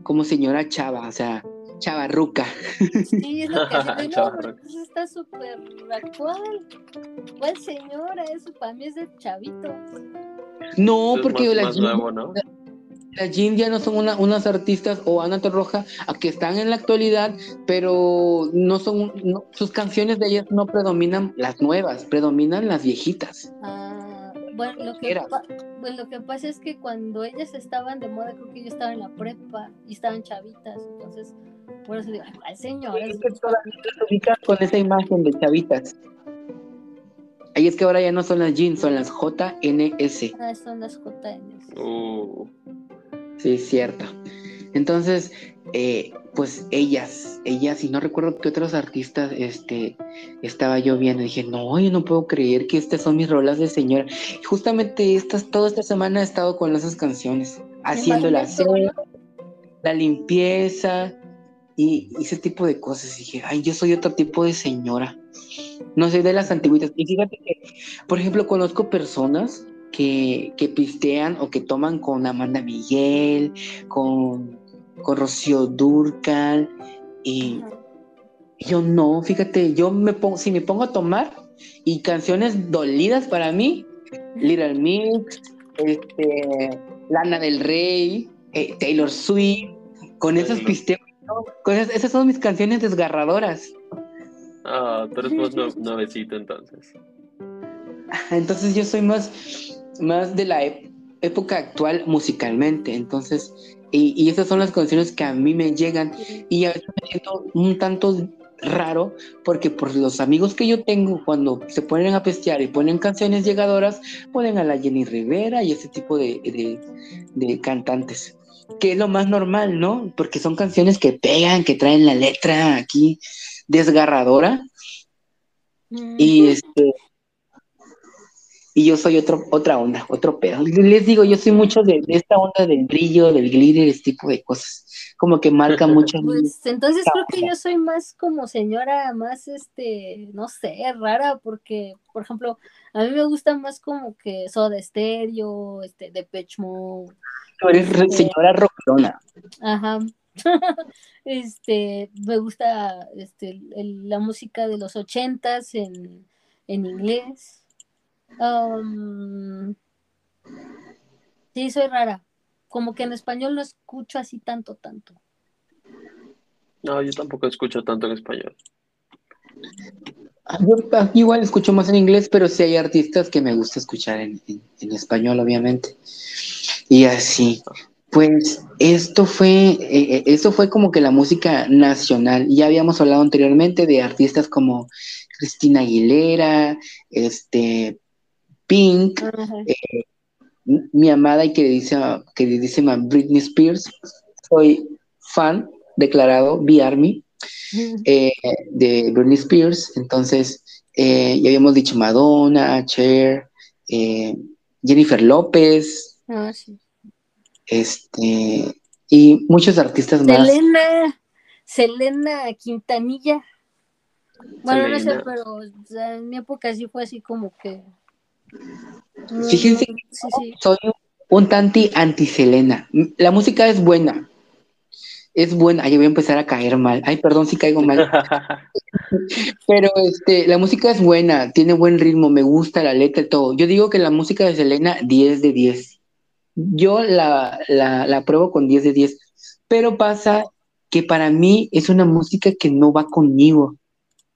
como señora chava, o sea, chavarruca. Sí, es lo que digo, Chavarra. pues está súper actual. ¿Cuál señora? Eso para mí es de chavito. No, Eso es porque más, las más nuevo, ¿no? Las jeans ya no son una- unas artistas o Ana Torroja a que están en la actualidad, pero no son, no- sus canciones de ellas no predominan las nuevas, predominan las viejitas. Ah, bueno, lo que, pues lo que pasa es que cuando ellas estaban de moda, creo que yo estaba en la prepa y estaban chavitas, entonces por eso digo, "Ay, ¿cuál señora? Es que las ubicas con esa imagen de chavitas. Ahí es que ahora ya no son las jeans, son las JNS. Ah, son las JNs. Uh, Sí, cierto. Entonces, eh, pues ellas, ellas, y no recuerdo qué otros artistas este, estaba yo viendo. Dije, no, yo no puedo creer que estas son mis rolas de señora. Y justamente estas, toda esta semana he estado con esas canciones, haciendo la cena, la limpieza y, y ese tipo de cosas. Y dije, ay, yo soy otro tipo de señora. No soy de las antiguitas. Y fíjate que, por ejemplo, conozco personas que, que pistean o que toman con Amanda Miguel, con, con Rocío Durcal. Y yo no, fíjate, yo me pongo, si me pongo a tomar y canciones dolidas para mí, Little Mix, este, Lana del Rey, eh, Taylor Swift, con esas Taylor. pisteo, ¿no? con esas, esas son mis canciones desgarradoras. ah, tú eres más nue- nuevecito entonces. Entonces yo soy más, más de la época actual musicalmente. Entonces, y, y esas son las canciones que a mí me llegan. Y a veces me siento un tanto raro porque por los amigos que yo tengo, cuando se ponen a pestear y ponen canciones llegadoras, ponen a la Jenny Rivera y ese tipo de, de- de cantantes. Que es lo más normal, ¿no? Porque son canciones que pegan, que traen la letra aquí desgarradora. Mm, Y este y yo soy otro, otra onda, otro pedo. Les digo, yo soy mucho de, esta onda del brillo, del glitter, este tipo de cosas. Como que marca mucho. Pues entonces creo que yo soy más como señora, más este, no sé, rara, porque, por ejemplo, a mí me gusta más como que Soda Stereo, este, Depeche Mode. Tú eres este, señora rockerona. Ajá. este, me gusta este, la música de los ochentas en, en inglés. Um, sí, soy rara. Como que en español no escucho así tanto, tanto. No, yo tampoco escucho tanto en español. Yo igual escucho más en inglés, pero sí hay artistas que me gusta escuchar en, español, obviamente. Y así. Pues esto fue, eh, eh, esto fue como que la música nacional. Ya habíamos hablado anteriormente de artistas como Cristina Aguilera, este, Pink, eh, mi amada y queridísima, queridísima Britney Spears. Soy fan declarado, B-Army, eh, de Britney Spears. Entonces, eh, ya habíamos dicho Madonna, Cher, Jennifer López. Ah, este, y muchos artistas más. Selena, Selena Quintanilla. Bueno, no sé, pero en mi época sí fue así como que Fíjense, soy un tanti anti-Selena. La música es buena. Es buena. Ay, voy a empezar a caer mal. Ay, perdón si caigo mal. Pero este, la música es buena, tiene buen ritmo, me gusta la letra y todo. Yo digo que la música de Selena, 10 de 10. Yo la, la, la pruebo con 10 de 10. Pero pasa que para mí es una música que no va conmigo.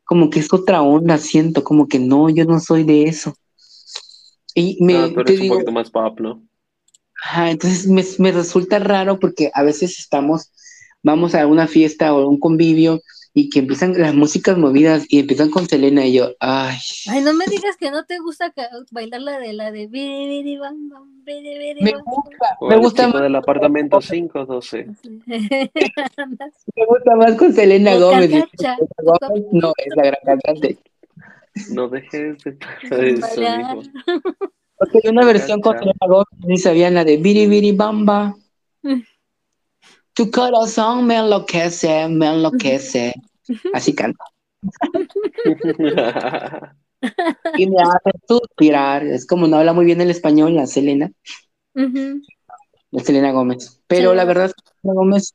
Como que es otra onda, siento, como que no, yo no soy de eso. Y me, ah, pero es un poquito más pop, ¿no? Ajá, entonces me, me, resulta raro porque a veces estamos, vamos a una fiesta o un convivio y que empiezan las músicas movidas y empiezan con Selena y yo, ay. Ay, no me digas que no te gusta bailar la de la de Me gusta, me gusta más. del apartamento 512. me gusta más con Selena Gómez. No, es la gran cantante. No dejes de eso, hijo. Porque hay una versión con ni sabían la de Biri Biri Bamba. Tu corazón me enloquece, me enloquece. Así canta. y me hace suspirar. Es como no habla muy bien el español, la Selena. La Selena Gómez. Pero la verdad, Selena Gómez,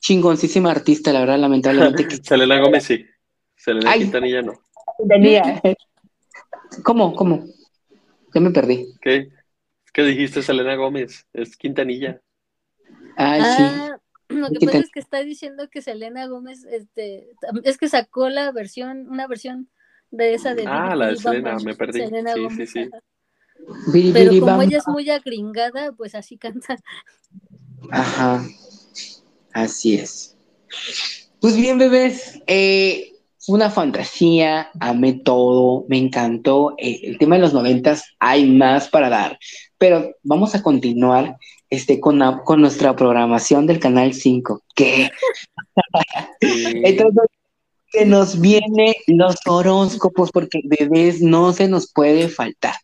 chingoncísima artista, la verdad, lamentablemente. Selena Gómez sí. Selena Quintanilla no. ¿Cómo? ¿Cómo? Ya me perdí. ¿Qué? ¿Qué dijiste, Selena Gómez? Es Quintanilla. Ay, sí. Ah, lo que pasa es que está diciendo que Selena Gómez, este, es que sacó la versión, una versión de esa de. Ah, la de Selena, me perdí. sí, sí, sí. Pero como ella es muy agringada, pues así canta. Ajá, así es. Pues bien, bebés, eh, una fantasía, amé todo, me encantó. Eh, el tema de los noventas hay más para dar, pero vamos a continuar este, con, con nuestra programación del Canal 5, que entonces se nos viene los horóscopos, porque bebés no se nos puede faltar.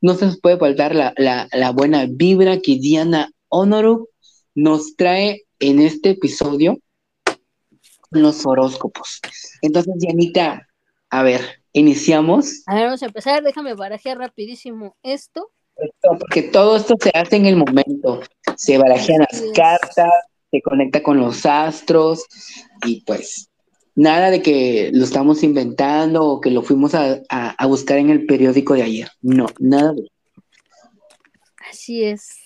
No se nos puede faltar la, la buena vibra que Diana Honoru nos trae en este episodio los horóscopos. Entonces, Janita, a ver, iniciamos. A ver, vamos a empezar. Déjame barajear rapidísimo esto. porque todo esto se hace en el momento. Se barajean las cartas, se conecta con los astros y pues nada de que lo estamos inventando o que lo fuimos a, a buscar en el periódico de ayer. No, nada de Así es.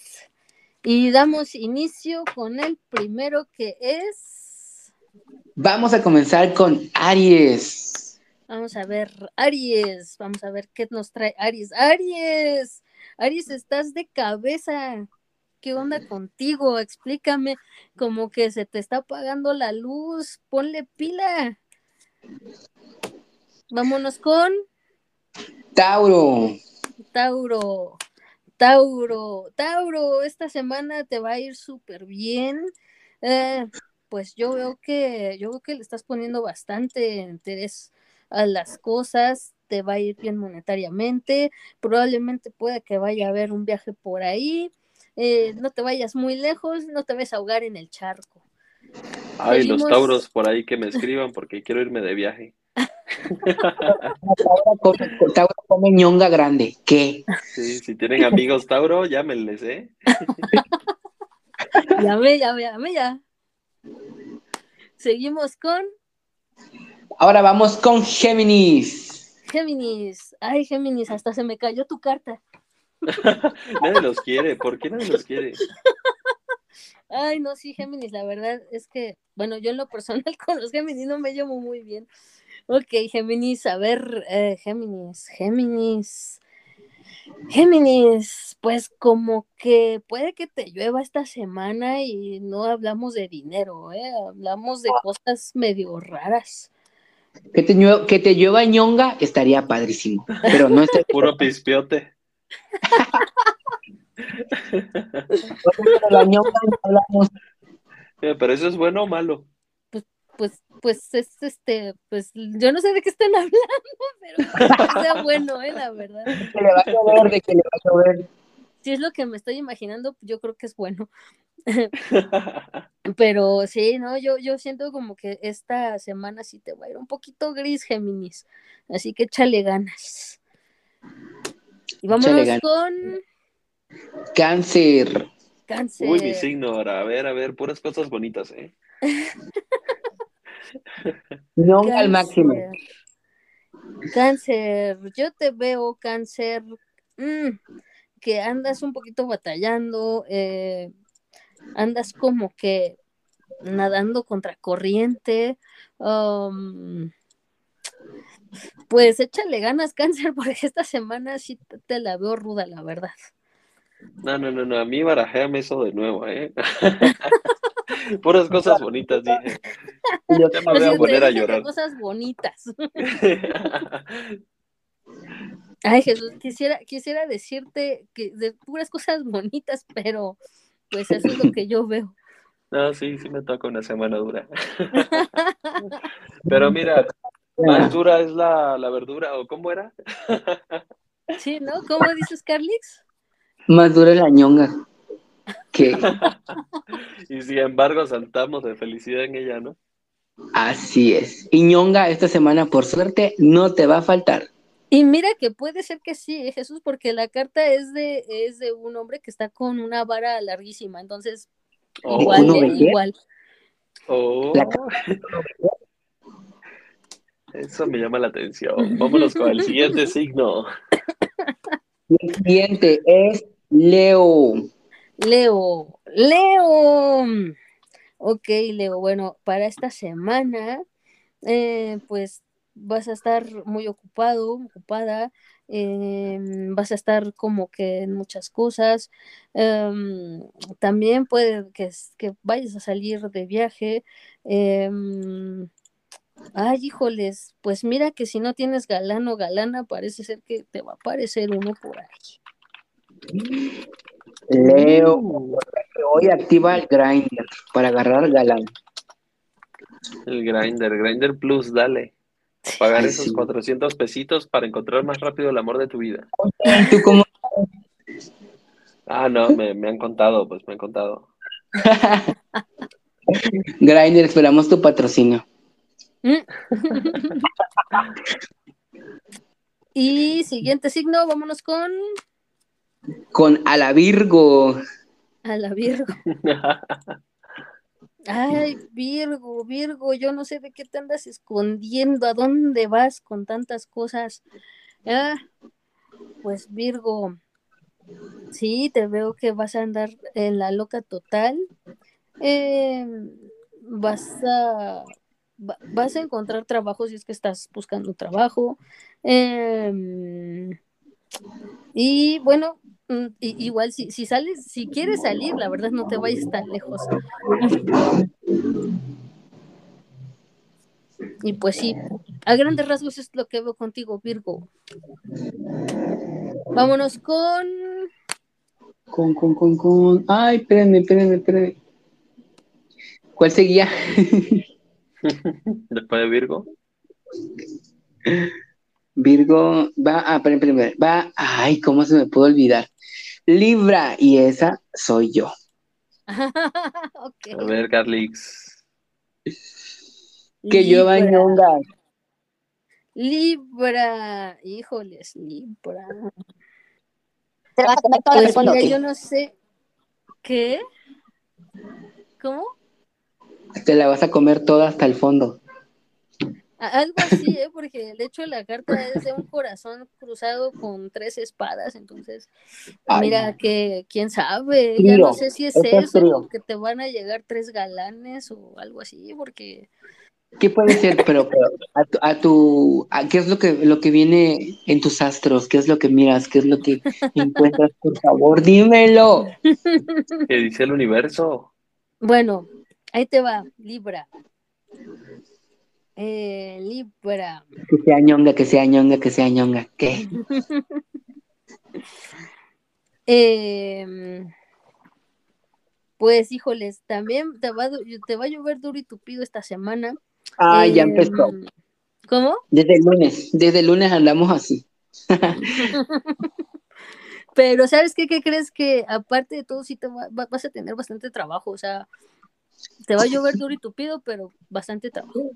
Y damos inicio con el primero que es Vamos a comenzar con Aries. Vamos a ver, Aries, vamos a ver qué nos trae Aries. Aries, Aries, estás de cabeza. ¿Qué onda contigo? Explícame, como que se te está apagando la luz. Ponle pila. Vámonos con Tauro. Tauro. Tauro, Tauro, esta semana te va a ir súper bien. Eh, pues yo veo que, yo veo que le estás poniendo bastante interés a las cosas, te va a ir bien monetariamente, probablemente pueda que vaya a haber un viaje por ahí, eh, no te vayas muy lejos, no te ves a ahogar en el charco. Ay, los tauros por ahí que me escriban porque quiero irme de viaje. Tauro come, ñonga grande. ¿Qué? Sí, si tienen amigos Tauro, llámenles, ¿eh? llame, llame, llame ya. Seguimos con. Ahora vamos con Géminis. Géminis. Ay, Géminis, hasta se me cayó tu carta. nadie los quiere. ¿Por qué nadie los quiere? Ay, no, sí, Géminis, la verdad es que, bueno, yo en lo personal con los Géminis no me llevo muy bien. Ok, Géminis, a ver, eh, Géminis, Géminis. Géminis, pues como que puede que te llueva esta semana y no hablamos de dinero, ¿eh? hablamos de cosas medio raras. Que te, que te llueva ñonga estaría padrísimo, pero no es puro pispiote. pero eso es bueno o malo pues, pues es este, pues yo no sé de qué están hablando, pero que sea bueno, eh, la verdad. Que le va a llover, de que le va a llover. Si es lo que me estoy imaginando, yo creo que es bueno. pero sí, no, yo, yo siento como que esta semana sí te va a ir un poquito gris, Géminis. Así que échale ganas. Y vámonos con Cáncer. Cáncer. Uy, mi signo ahora. A ver, a ver, puras cosas bonitas, ¿eh? No al máximo. Cáncer, yo te veo, cáncer, mm, que andas un poquito batallando, eh, andas como que nadando contra corriente. Um, pues échale ganas, cáncer, porque esta semana sí te la veo ruda, la verdad. No, no, no, no, a mí barajéame eso de nuevo, ¿eh? Puras cosas bonitas, dije. Ya me voy a poner a llorar. Cosas bonitas. Ay, Jesús, quisiera, quisiera decirte que de puras cosas bonitas, pero pues eso es lo que yo veo. No, sí, sí me toca una semana dura. pero mira, más dura es la, la verdura, ¿o cómo era? sí, ¿no? ¿Cómo dices, Carlix? Más dura la ñonga. Y sin embargo saltamos de felicidad en ella, ¿no? Así es. Y ñonga esta semana, por suerte, no te va a faltar. Y mira que puede ser que sí, ¿eh, Jesús, porque la carta es de, es de un hombre que está con una vara larguísima, entonces oh. igual, ¿eh? igual. Oh. Eso me llama la atención. Vámonos con el siguiente signo. El siguiente es Leo. Leo, Leo. Ok, Leo, bueno, para esta semana, eh, pues vas a estar muy ocupado, ocupada, em, vas a estar como que en muchas cosas. Em, también puede que, vayas a salir de viaje. Em, ay, híjoles, pues mira que si no tienes galán o galana, parece ser que te va a aparecer uno por ahí. Leo, hoy activa el grinder para agarrar galán. El grinder, grinder plus, dale. Pagar esos 400 pesitos para encontrar más rápido el amor de tu vida. ¿Tú cómo? Ah, no, me, me han contado, pues me han contado. Grinder, esperamos tu patrocinio. y siguiente signo, vámonos con con a la Virgo. A la Virgo. Ay, Virgo, Virgo, yo no sé de qué te andas escondiendo, a dónde vas con tantas cosas. Ah, pues Virgo, sí, te veo que vas a andar en la loca total. Em, vas a vas a encontrar trabajo si es que estás buscando trabajo. Em, y bueno, igual si, si sales, si quieres salir, la verdad no te vayas tan lejos. Y pues sí, a grandes rasgos es lo que veo contigo, Virgo. Vámonos con. Con, con, con, con. Ay, espérenme, espérenme, espérenme. ¿Cuál seguía? Después de Virgo. Virgo va a, ah, primero, va, ay, ¿cómo se me pudo olvidar? Libra, y esa soy yo. okay. A ver, Carlix. Que llueva ñonga. Libra, híjoles, Libra. Pues mira, yo no sé. ¿Qué? ¿Cómo? Te la vas a comer toda hasta el fondo. Algo así, ¿eh? porque el hecho de la carta es de un corazón cruzado con tres espadas, entonces, mira que quién sabe, ya no sé si es eso, que te van a llegar tres galanes o algo así, porque... ¿Qué puede ser? Pero, a tu, a ¿qué es lo que, lo que viene en tus astros? ¿Qué es lo que miras? ¿Qué es lo que encuentras? Por favor, dímelo. ¿Qué dice el universo? Bueno, ahí te va, Libra. Eh, Libra. Que sea ñonga, que sea ñonga, que sea ñonga. ¿Qué? Em, pues híjoles, también te va, te va a llover duro y tupido esta semana. Ah, ya empezó. Em, ¿Cómo? Desde el lunes, desde el lunes andamos así. Pero ¿sabes qué? ¿Qué crees que aparte de todo sí te vas a tener bastante trabajo? O sea, te va a llover duro y tupido, pero bastante trabajo.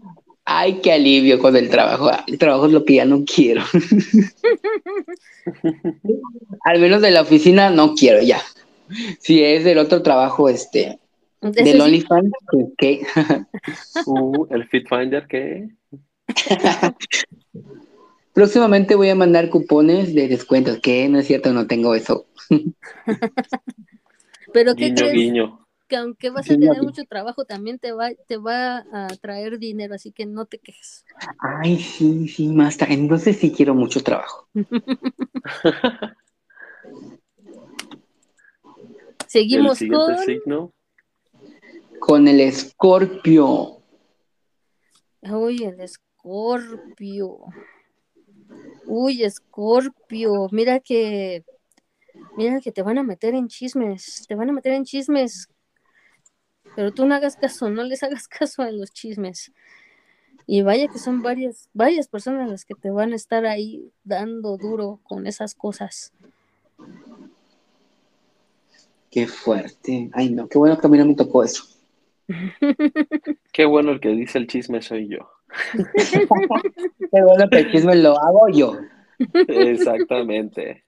Ay, qué alivio con el trabajo. El trabajo es lo que ya no quiero. Al menos de la oficina no quiero ya. Si es del otro trabajo, este, del OnlyFans, pues, ¿qué? uh, el Fitfinder, ¿qué? Próximamente voy a mandar cupones de descuentos, que no es cierto, no tengo eso. Pero qué guiño, que aunque vas a tener mucho trabajo, también te va, te va a traer dinero, así que no te quejes. Ay, sí, sí, más Entonces sí quiero mucho trabajo. Seguimos con... Signo? Con el escorpio. Uy, el escorpio. Uy, escorpio. Mira que... Mira que te van a meter en chismes. Te van a meter en chismes pero tú no hagas caso, no les hagas caso a los chismes. Y vaya que son varias, varias personas las que te van a estar ahí dando duro con esas cosas. Qué fuerte. Ay, no, qué bueno que a mí no me tocó eso. Qué bueno el que dice el chisme soy yo. qué bueno que el chisme lo hago yo. Exactamente.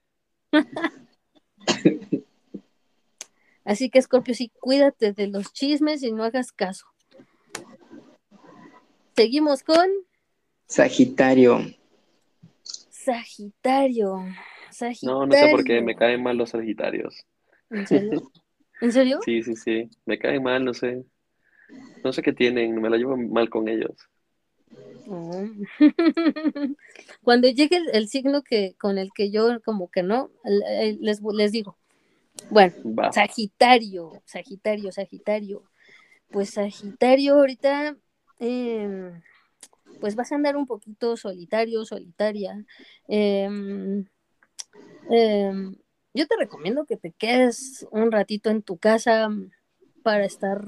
Así que, Scorpio, sí, cuídate de los chismes y no hagas caso. Seguimos con Sagitario. Sagitario. Sagitario. No, no sé por qué me caen mal los Sagitarios. ¿En serio? ¿En serio? Sí, sí, sí. Me caen mal, no sé. No sé qué tienen, me la llevo mal con ellos. Oh. Cuando llegue el, signo que con el que yo como que no, les, les digo, bueno, Sagitario, Sagitario, Sagitario. Pues Sagitario ahorita, em, pues vas a andar un poquito solitario, solitaria. Em, em, yo te recomiendo que te quedes un ratito en tu casa para estar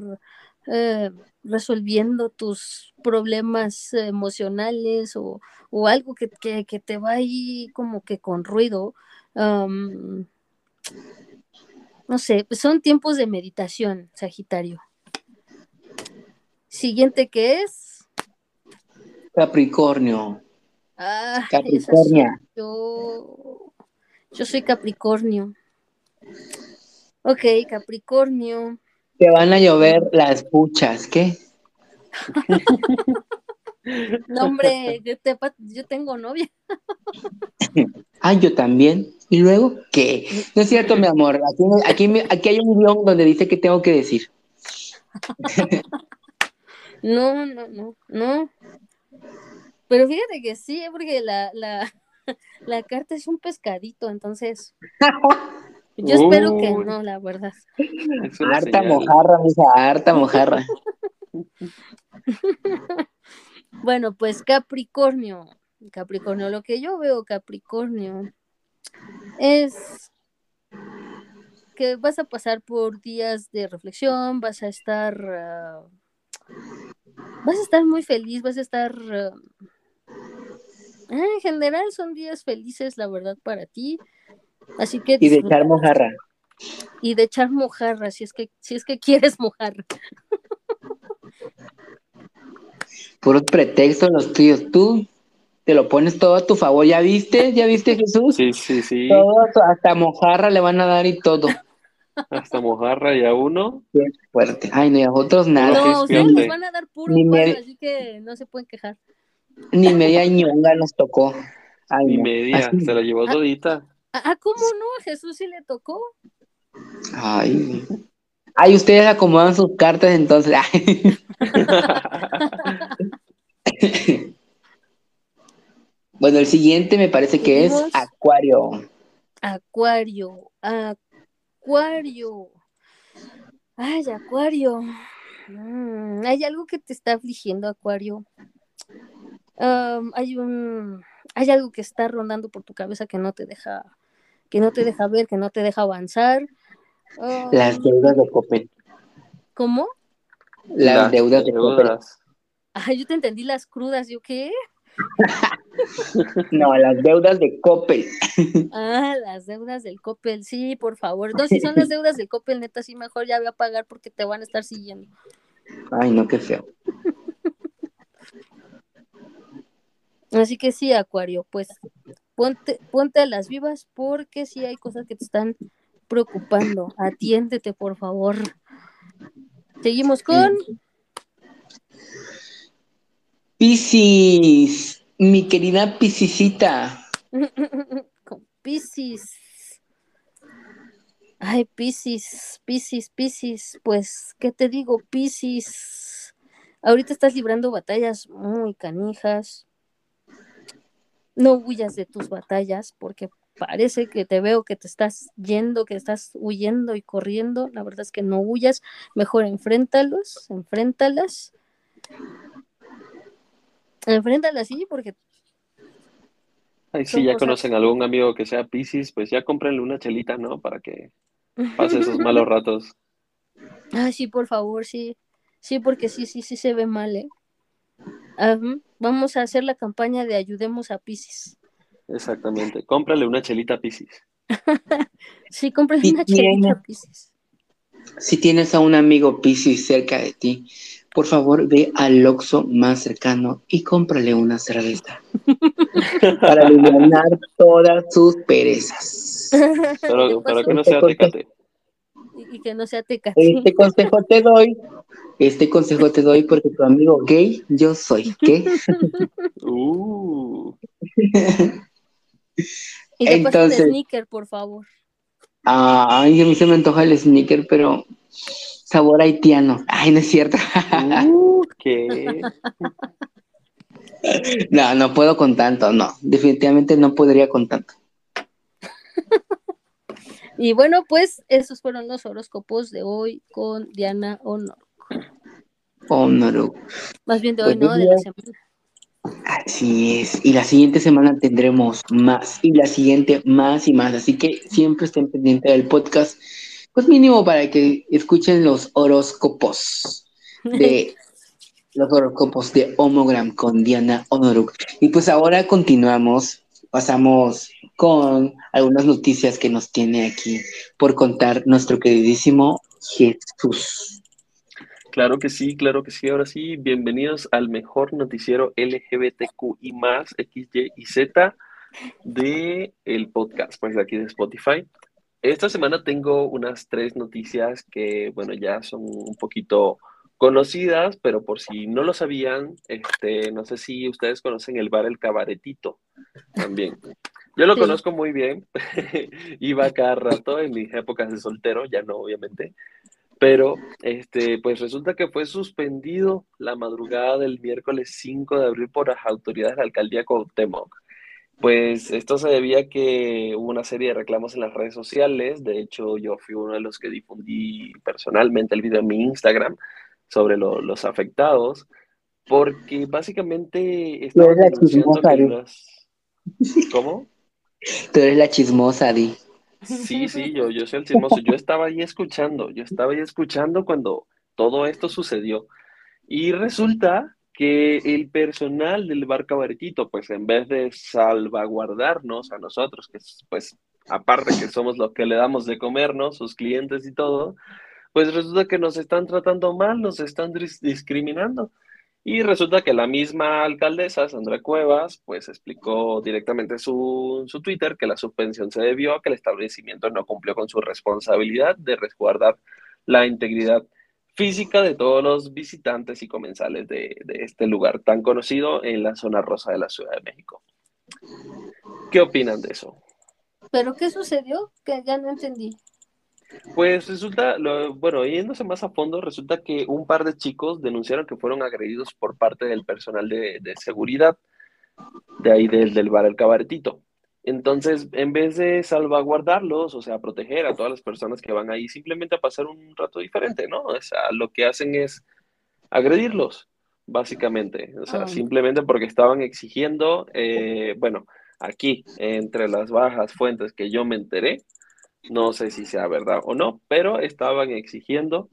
eh, resolviendo tus problemas emocionales o, algo que, te va ahí como que con ruido no sé, pues son tiempos de meditación, Sagitario. Siguiente que es. Capricornio. Ah, Capricornio. Yo, yo soy Capricornio. Ok, Capricornio. Te van a llover las puchas, ¿qué? no, hombre, yo tengo novia. ah, yo también. ¿Y luego qué? No es cierto, mi amor. Aquí, aquí, hay un guion donde dice que tengo que decir. no, no, no, no. Pero fíjate que sí, porque la, la, la carta es un pescadito, entonces. Yo espero que no, la verdad. Harta mojarra, mija, harta mojarra. Bueno, pues Capricornio. Capricornio, lo que yo veo, Capricornio, es que vas a pasar por días de reflexión, vas a estar, ah, vas a estar muy feliz, vas a estar, ah, En general son días felices, la verdad, para ti. Así que Y de echar mojarra. y de echar mojarra, si es que, si es que quieres mojarra. Puros pretextos los tuyos. Tú te lo pones todo a tu favor. ¿Ya viste? ¿Ya viste, Jesús? Sí, sí, sí. Todo, hasta mojarra le van a dar y todo. Hasta mojarra y a uno. Qué fuerte. Ay, no, y a otros nada. No, es ustedes les van a dar puro Ni me- palo, así que no se pueden quejar. Ni media ñonga nos tocó. Ay, Ni no. media. Así- Se la llevó todita. Ah, ah, ¿cómo no? A Jesús sí le tocó. Ay. Ay, ustedes acomodan sus cartas entonces. Bueno, el siguiente me parece que es. Acuario. Acuario, Acuario. Ay, Acuario. Mm, hay algo que te está afligiendo, Acuario. Hay un, hay algo que está rondando por tu cabeza que no te deja, que no te deja ver, que no te deja avanzar. Las deudas de Coppel. ¿Cómo? Las, deudas de Coppel. Ay, yo te entendí las crudas, ¿yo qué? No, las deudas de Coppel. Ah, las deudas del Coppel, sí, por favor. No, si son las deudas del Coppel, neta, sí, mejor ya voy a pagar porque te van a estar siguiendo. Ay, no, qué feo. Así que sí, Acuario, pues ponte, ponte a las vivas porque sí hay cosas que te están preocupando. Atiéndete, por favor. Seguimos con Piscis, mi querida Piscisita. con Piscis. Ay, Piscis, Piscis, Piscis. Pues, ¿qué te digo, Piscis? Ahorita estás librando batallas muy canijas. No huyas de tus batallas porque parece que te veo que te estás yendo, que estás huyendo y corriendo. La verdad es que no huyas, mejor enfréntalos, enfréntalas. Enfréntalas, sí, porque Ay, si ya cosas- conocen a algún amigo que sea Piscis, pues ya cómprenle una chelita, ¿no? Para que pase esos malos ratos. Ay, sí, por favor, sí. Sí, porque sí, sí, sí se ve mal, ¿eh? Ajá. Vamos a hacer la campaña de ayudemos a Pisces. Exactamente. Cómprale una chelita a Piscis. Sí, Sí una chelita a Pisces. Si tienes a un amigo Piscis cerca de ti, por favor ve al Oxxo más cercano y cómprale una cerveza para aliviar todas sus perezas. Pero, paso, que no sea tecate. Y, y que no sea tecate. Este consejo te doy, este consejo te doy porque tu amigo gay yo soy, ¿qué? Uh, Y entonces- de sneaker, por favor. Ay, a mí se me antoja el sneaker, pero sabor haitiano. Ay, no es cierto. uh, ¿qué? No, no puedo con tanto, no. Definitivamente no podría con tanto. Y bueno, pues esos fueron los horóscopos de hoy con Diana Honor. No, no. Más bien de hoy, Pues ¿no? De la semana. Así es. Y la siguiente semana tendremos más. Y la siguiente más y más. Así que siempre estén pendientes del podcast. Pues mínimo para que escuchen los horóscopos de los horóscopos de Homogram con Diana Honoruk. Y pues ahora continuamos. Pasamos con algunas noticias que nos tiene aquí por contar nuestro queridísimo Jesús. Claro que sí, claro que sí. Ahora sí, bienvenidos al mejor noticiero LGBTQI más X, Y y Z de el podcast, pues de aquí de Spotify. Esta semana tengo unas tres noticias que, bueno, ya son un poquito conocidas, pero por si no lo sabían, este, no sé si ustedes conocen el bar El Cabaretito también. Yo lo Sí. conozco muy bien, iba cada rato en mis épocas de soltero, ya no, obviamente. Pero, este, pues resulta que fue suspendido la madrugada del miércoles 5 de abril por las autoridades de la alcaldía Cuauhtémoc. Pues esto se debía a que hubo una serie de reclamos en las redes sociales. De hecho, yo fui uno de los que difundí personalmente el video en mi Instagram sobre lo- los afectados, porque básicamente estaban la denunciando chismosa, que. ¿Cómo? Tú eres la chismosa, Di. Sí, sí, yo, yo soy el chismoso. Yo estaba ahí escuchando, yo estaba ahí escuchando cuando todo esto sucedió. Y resulta que el personal del bar Cabaretito, pues en vez de salvaguardarnos a nosotros, que pues aparte que somos los que le damos de comernos, sus clientes y todo, pues resulta que nos están tratando mal, nos están discriminando. Y resulta que la misma alcaldesa, Sandra Cuevas, pues explicó directamente su, su Twitter que la suspensión se debió a que el establecimiento no cumplió con su responsabilidad de resguardar la integridad física de todos los visitantes y comensales de, de, este lugar tan conocido en la zona rosa de la Ciudad de México. ¿Qué opinan de eso? ¿Pero qué sucedió? Que ya no entendí. Pues resulta, bueno, yéndose más a fondo, resulta que un par de chicos denunciaron que fueron agredidos por parte del personal de, seguridad, de ahí del, del bar El Cabaretito. Entonces, en vez de salvaguardarlos, o sea, proteger a todas las personas que van ahí simplemente a pasar un rato diferente, ¿no? O sea, lo que hacen es agredirlos, básicamente. O sea, simplemente porque estaban exigiendo, eh, bueno, aquí, entre las bajas fuentes que yo me enteré, no sé si sea verdad o no, pero estaban exigiendo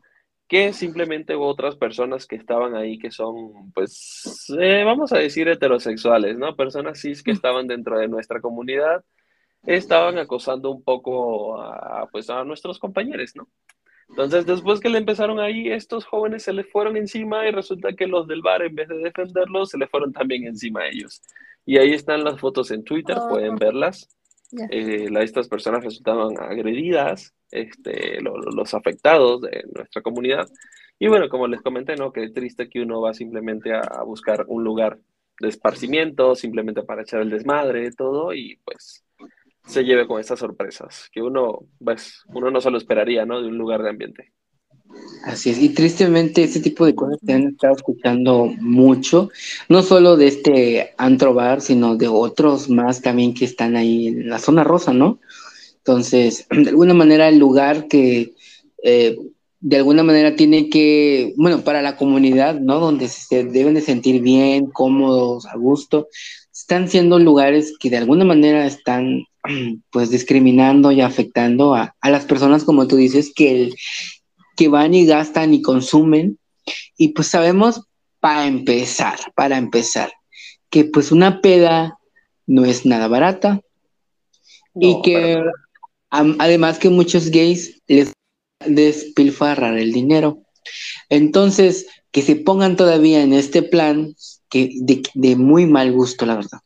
que simplemente otras personas que estaban ahí que son, pues, eh, vamos a decir heterosexuales, ¿no? Personas cis que estaban dentro de nuestra comunidad, estaban acosando un poco a, pues, a nuestros compañeros, ¿no? Entonces, después que le empezaron ahí, estos jóvenes se les fueron encima y resulta que los del bar, en vez de defenderlos, se les fueron también encima a ellos. Y ahí están las fotos en Twitter, pueden oh. Verlas. Eh, estas personas resultaban agredidas, este, los afectados de nuestra comunidad. Y bueno, como les comenté, ¿no? Qué triste que uno va simplemente a, buscar un lugar de esparcimiento, simplemente para echar el desmadre, todo, y pues se lleve con estas sorpresas, que uno, pues, uno no se lo esperaría, ¿no? De un lugar de ambiente. Así es, y tristemente este tipo de cosas se han estado escuchando mucho, no solo de este antro bar, sino de otros más también que están ahí en la zona rosa, ¿no? Entonces, de alguna manera el lugar que eh, de alguna manera tiene que, bueno, para la comunidad, ¿no? Donde se deben de sentir bien, cómodos, a gusto, están siendo lugares que de alguna manera están pues discriminando y afectando a, a las personas, como tú dices, que el, que van y gastan y consumen. Y pues sabemos, para empezar, para empezar, que pues una peda no es nada barata y que además que muchos gays les despilfarrar el dinero. Entonces, que se pongan todavía en este plan que de, de muy mal gusto, la verdad.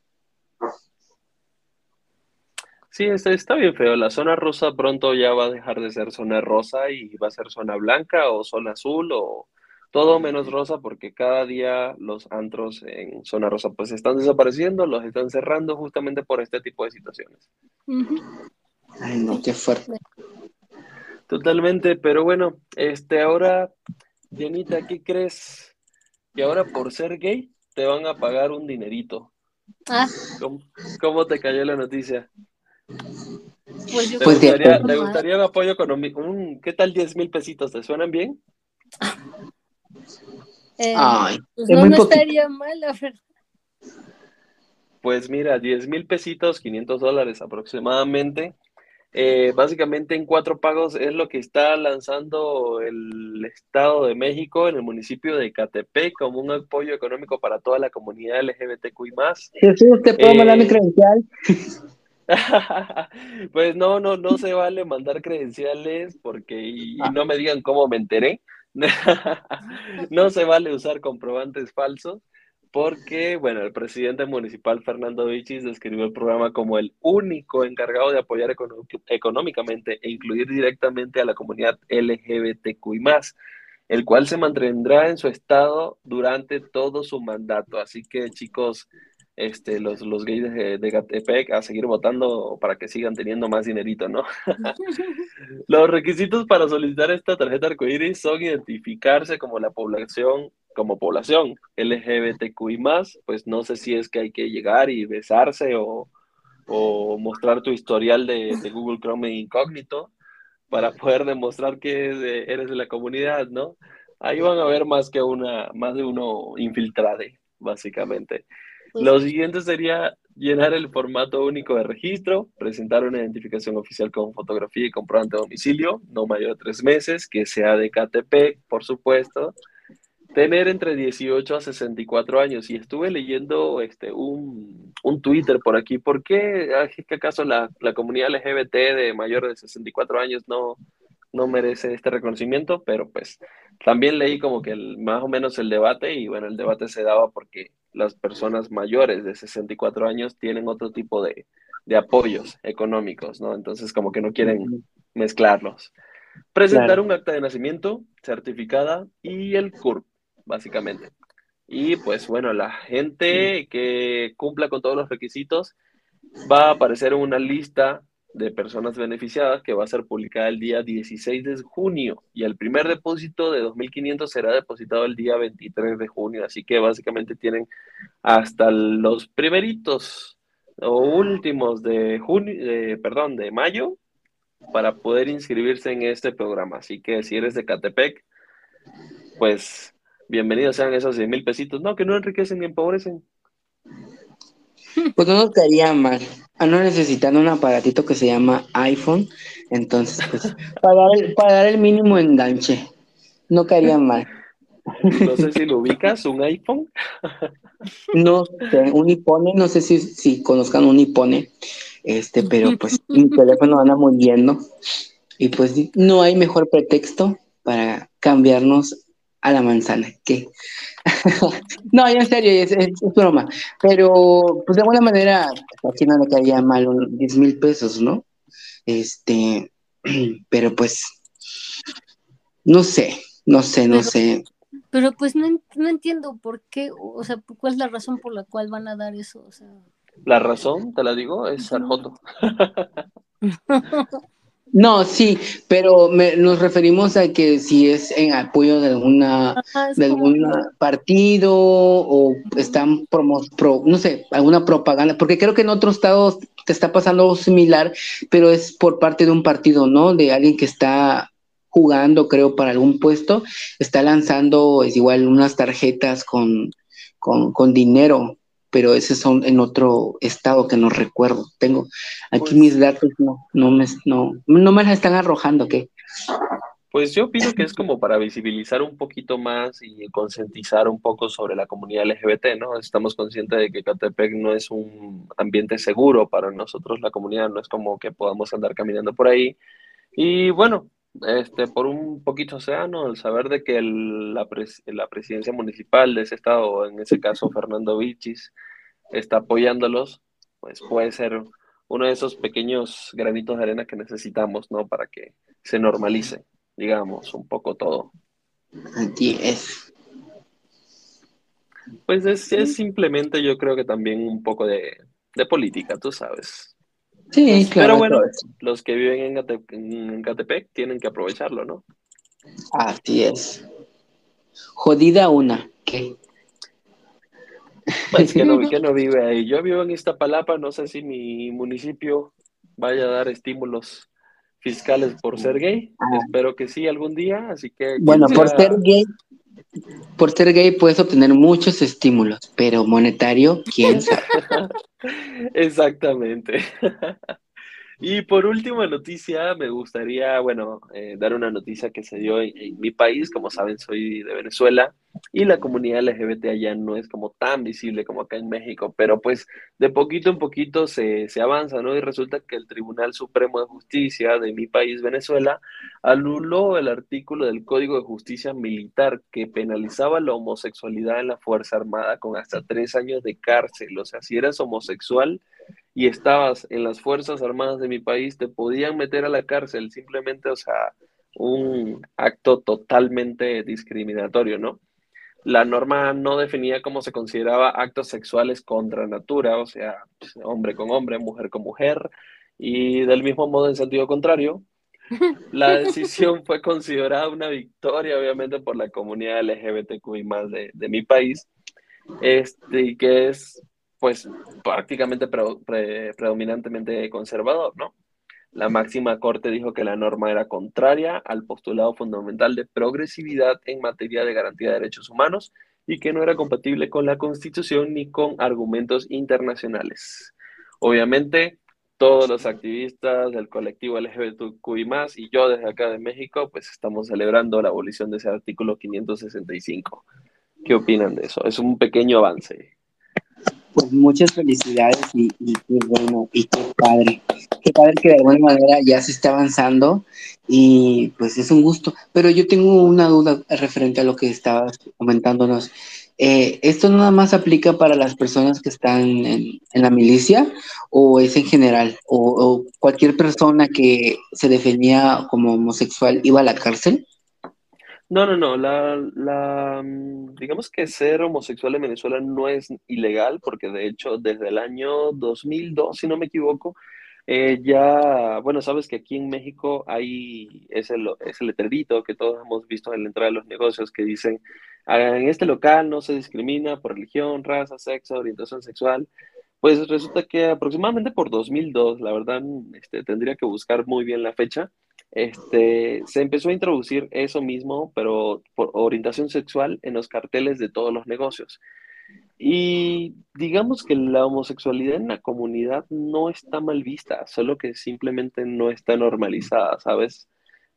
Sí, está, está, bien feo. La zona rosa pronto ya va a dejar de ser zona rosa y va a ser zona blanca o zona azul o todo menos rosa porque cada día los antros en zona rosa pues están desapareciendo, los están cerrando justamente por este tipo de situaciones. Ay, no, qué fuerte. Totalmente, pero bueno, este ahora, Janita, ¿qué crees? Que ahora por ser gay te van a pagar un dinerito. Ah. cómo te cayó la noticia? Pues ¿Te, gustaría, un apoyo económico? ¿Qué tal 10 mil pesitos? ¿Te suenan bien? Eh, pues no, no estaría mal, la verdad. Pues mira, 10 mil pesitos, 500 dólares aproximadamente. Eh, básicamente en cuatro pagos es lo que está lanzando el Estado de México en el municipio de Catepec como un apoyo económico para toda la comunidad LGBTQI+. Jesús, ¿te puedo mandar mi eh, credencial? pues no, no, no se vale mandar credenciales porque no me digan cómo me enteré. no se vale usar comprobantes falsos porque, bueno, el presidente municipal Fernando Vichis describió el programa como el único encargado de apoyar económicamente e incluir directamente a la comunidad LGBTQI+, el cual se mantendrá en su estado durante todo su mandato. Así que, chicos, este, los, los gays de, de Gatepec a seguir votando para que sigan teniendo más dinerito, ¿no? los requisitos para solicitar esta tarjeta arcoíris son identificarse como la población, como población LGBTQI+, pues no sé si es que hay que llegar y besarse o, o mostrar tu historial de, de, Google Chrome incógnito para poder demostrar que eres de la comunidad, ¿no? Ahí van a ver más que una, más de uno infiltrade, básicamente. Lo siguiente sería llenar el formato único de registro, presentar una identificación oficial con fotografía y comprobante de domicilio, no mayor de tres meses, que sea de KTP, por supuesto. tener entre 18 a 64 años. Y estuve leyendo este, un, un Twitter por aquí. ¿Por qué ah, es que acaso la, la, comunidad LGBT de mayores de 64 años no, no merece este reconocimiento? Pero pues también leí como que el, más o menos el debate y bueno, el debate se daba porque las personas mayores de 64 años tienen otro tipo de, de apoyos económicos, ¿no? Entonces como que no quieren mezclarlos. Presentar un acta de nacimiento certificada y el CURP básicamente. Y pues bueno, la gente que cumpla con todos los requisitos va a aparecer en una lista de personas beneficiadas que va a ser publicada el día 16 de junio y el primer depósito de 2.500 será depositado el día 23 de junio. Así que básicamente tienen hasta los primeritos o últimos de junio, de, perdón, de mayo para poder inscribirse en este programa. Así que si eres de Catepec, pues bienvenidos sean esos 10 mil pesitos. No, que no enriquecen ni empobrecen. Pues no nos caería mal. Ah, no necesitan un aparatito que se llama iPhone. Entonces, pues, para dar el, mínimo enganche. No caería mal. No sé si lo ubicas, un iPhone. No sé, un iPhone, no sé si, si conozcan un iPhone, este, pero pues mi teléfono anda muriendo y pues no hay mejor pretexto para cambiarnos a la manzana. ¿Qué? no, en serio, es, broma. Pero, pues de alguna manera, aquí no le caería mal un 10 mil pesos, ¿no? Este, pero pues, no sé, no sé, no sé. Pero pues no, no, entiendo por qué, o sea, cuál es la razón por la cual van a dar eso, o sea. La razón, te la digo, es Sarjoto. No, sí, pero nos referimos a que si es en apoyo de alguna de algún partido o están promo, no sé, alguna propaganda, porque creo que en otros estados te está pasando algo similar, pero es por parte de un partido, ¿no? De alguien que está jugando, creo, para algún puesto, está lanzando es igual unas tarjetas con, con, con dinero pero ese son en otro estado que no recuerdo. Tengo aquí pues mis datos, no, no, me, no, no me las están arrojando, ¿qué? Pues yo opino que es como para visibilizar un poquito más y concientizar un poco sobre la comunidad LGBT, ¿no? Estamos conscientes de que Catepec no es un ambiente seguro para nosotros, la comunidad, no es como que podamos andar caminando por ahí. Y bueno, este, por un poquito océano, el saber de que la, la, presidencia municipal de ese estado, en ese caso Fernando Vichis, está apoyándolos, pues puede ser uno de esos pequeños granitos de arena que necesitamos, ¿no? Para que se normalice, digamos, un poco todo. Así es. Pues es, es, simplemente yo creo que también un poco de, de política, tú sabes. Sí, claro. Pero bueno, los que viven en, Catepec tienen que aprovecharlo, ¿no? Así es. Jodida una, ¿qué? Pues que no, que no vive ahí. Yo vivo en Iztapalapa, no sé si mi municipio vaya a dar estímulos fiscales por ser gay. Ah. Espero que sí algún día, así que... Bueno, por ser gay, por ser gay puedes obtener muchos estímulos, pero monetario, quién sabe. Exactamente. Y por última noticia, me gustaría, bueno, eh, dar una noticia que se dio en, mi país. Como saben, soy de Venezuela y la comunidad LGBT allá no es como tan visible como acá en México, pero pues de poquito en poquito se, se avanza, ¿no? Y resulta que el Tribunal Supremo de Justicia de mi país, Venezuela, anuló el artículo del Código de Justicia Militar que penalizaba la homosexualidad en la Fuerza Armada con hasta tres años de cárcel. O sea, si eras homosexual, y estabas en las Fuerzas Armadas de mi país, te podían meter a la cárcel simplemente, o sea, un acto totalmente discriminatorio, ¿no? La norma no definía cómo se consideraba actos sexuales contra natura, o sea, hombre con hombre, mujer con mujer, y del mismo modo en sentido contrario, la decisión fue considerada una victoria, obviamente, por la comunidad LGBTQI más de, de mi país, este, que es pues prácticamente predominantemente conservador, ¿no? La máxima corte dijo que la norma era contraria al postulado fundamental de progresividad en materia de garantía de derechos humanos y que no era compatible con la Constitución ni con argumentos internacionales. Obviamente, todos los activistas del colectivo LGBTQI+, y yo desde acá de México, pues estamos celebrando la abolición de ese artículo 565. qué opinan de eso. Es un pequeño avance. Pues muchas felicidades y, y, bueno, y qué padre. Qué padre que de alguna manera ya se está avanzando y pues es un gusto. Pero yo tengo una duda referente a lo que estabas comentándonos. Eh, ¿Esto nada más aplica para las personas que están en, la milicia o es en general? O, cualquier persona que se definía como homosexual iba a la cárcel? No, no, no. La, mm, digamos que ser homosexual en Venezuela no es ilegal porque de hecho desde el año 2002, si no me equivoco, eh, ya, bueno, sabes que aquí en México hay ese, ese letrerito que todos hemos visto en la entrada de los negocios que dicen, ah, en este local no se discrimina por religión, raza, sexo, orientación sexual. Pues resulta que aproximadamente por 2002, la verdad, este, tendría que buscar muy bien la fecha, este, se empezó a introducir eso mismo, pero por orientación sexual en los carteles de todos los negocios. Y digamos que la homosexualidad en la comunidad no está mal vista, solo que simplemente no está normalizada, ¿sabes?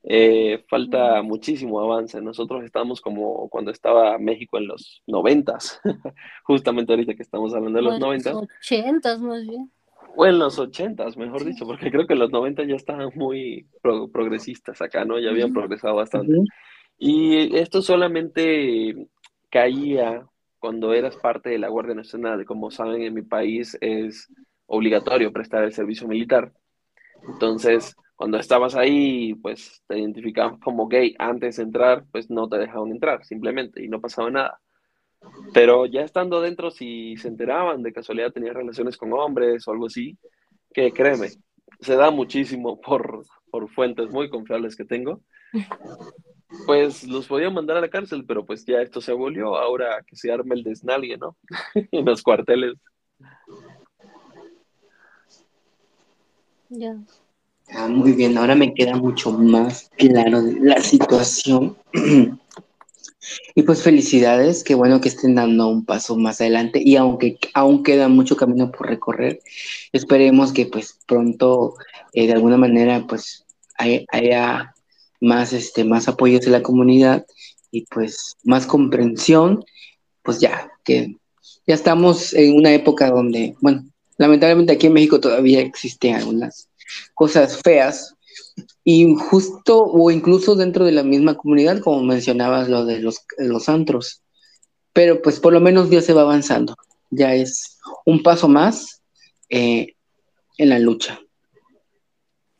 Eh, falta muchísimo avance. Nosotros estamos como cuando estaba México en los noventas, justamente ahorita que estamos hablando de los noventas. Ochentas más bien. O en los ochentas, mejor dicho, porque creo que en los noventas ya estaban muy progresistas acá, ¿no? Ya habían progresado bastante. Y esto solamente caía cuando eras parte de la Guardia Nacional. Como saben, en mi país es obligatorio prestar el servicio militar. Entonces, cuando estabas ahí, pues te identificaban como gay antes de entrar, pues no te dejaban entrar, simplemente, y no pasaba nada. Pero ya estando dentro, si se enteraban de casualidad tenías relaciones con hombres o algo así, que créeme, se da muchísimo por, por fuentes muy confiables que tengo pues los podían mandar a la cárcel, pero pues ya esto se abolió, ahora que se arme el desnalgue, ¿no? en los cuarteles. Ya. Ah, muy bien, ahora me queda mucho más claro la situación. y pues felicidades, qué bueno que estén dando un paso más adelante y aunque aún queda mucho camino por recorrer, esperemos que pues pronto eh, de alguna manera pues haya más, este, más apoyos de la comunidad y pues más comprensión, pues ya, que ya estamos en una época donde, bueno, lamentablemente aquí en México todavía existen algunas cosas feas y justo o incluso dentro de la misma comunidad, como mencionabas lo de los, los antros, pero pues por lo menos Dios se va avanzando, ya es un paso más eh, en la lucha.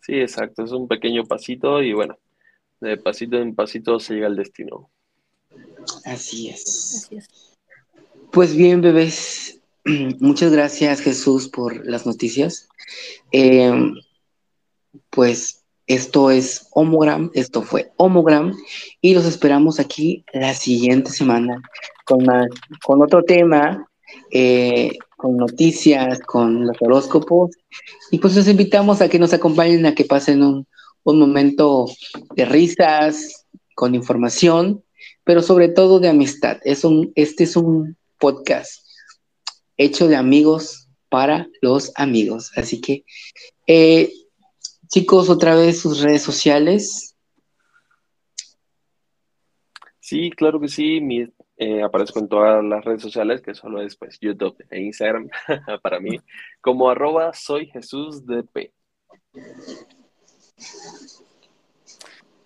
Sí, exacto, es un pequeño pasito y bueno, de pasito en pasito se llega al destino. Así es. Pues bien, bebés, muchas gracias Jesús por las noticias. Eh, pues esto es Homogram, esto fue Homogram y los esperamos aquí la siguiente semana con, con otro tema, eh, con noticias, con los horóscopos y pues los invitamos a que nos acompañen, a que pasen un, un momento de risas, con información, pero sobre todo de amistad. Es un, este es un podcast hecho de amigos para los amigos. Así que, eh, chicos, otra vez sus redes sociales. Sí, claro que sí. Mi, eh, aparezco en todas las redes sociales, que solo es pues, YouTube e Instagram para mí, como arroba soy Jesús DP.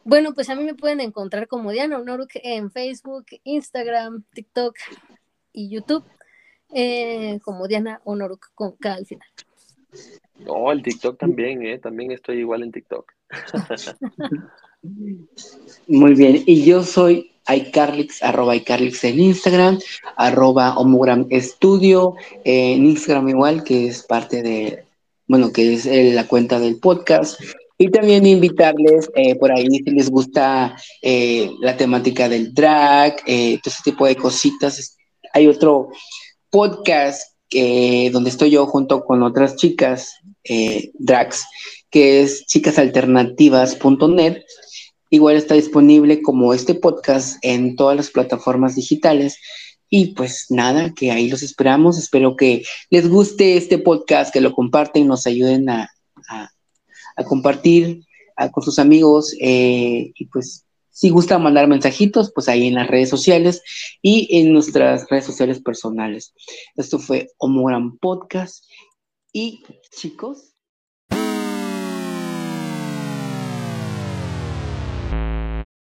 Bueno, pues a mí me pueden encontrar como Diana Onoruk en Facebook, Instagram, TikTok y YouTube, eh, como Diana Onoruk con K al final. Oh, el TikTok también, ¿eh? También estoy igual en TikTok. Muy bien, y yo soy iCarlix, arroba iCarlix en Instagram, arroba Homogram Studio, en Instagram igual, que es parte de, bueno, que es eh, la cuenta del podcast. Y también invitarles eh, por ahí si les gusta eh, la temática del drag, todo ese tipo de cositas. Hay otro podcast donde estoy yo junto con otras chicas, drags, que es chicasalternativas.net. Igual está disponible como este podcast en todas las plataformas digitales. Y pues nada, que ahí los esperamos. Espero que les guste este podcast, que lo comparten, nos ayuden a, a, compartir con sus amigos. Eh, y pues Si gusta mandar mensajitos, pues ahí en las redes sociales y en nuestras redes sociales personales. Esto fue Homogram Podcast. Y chicos,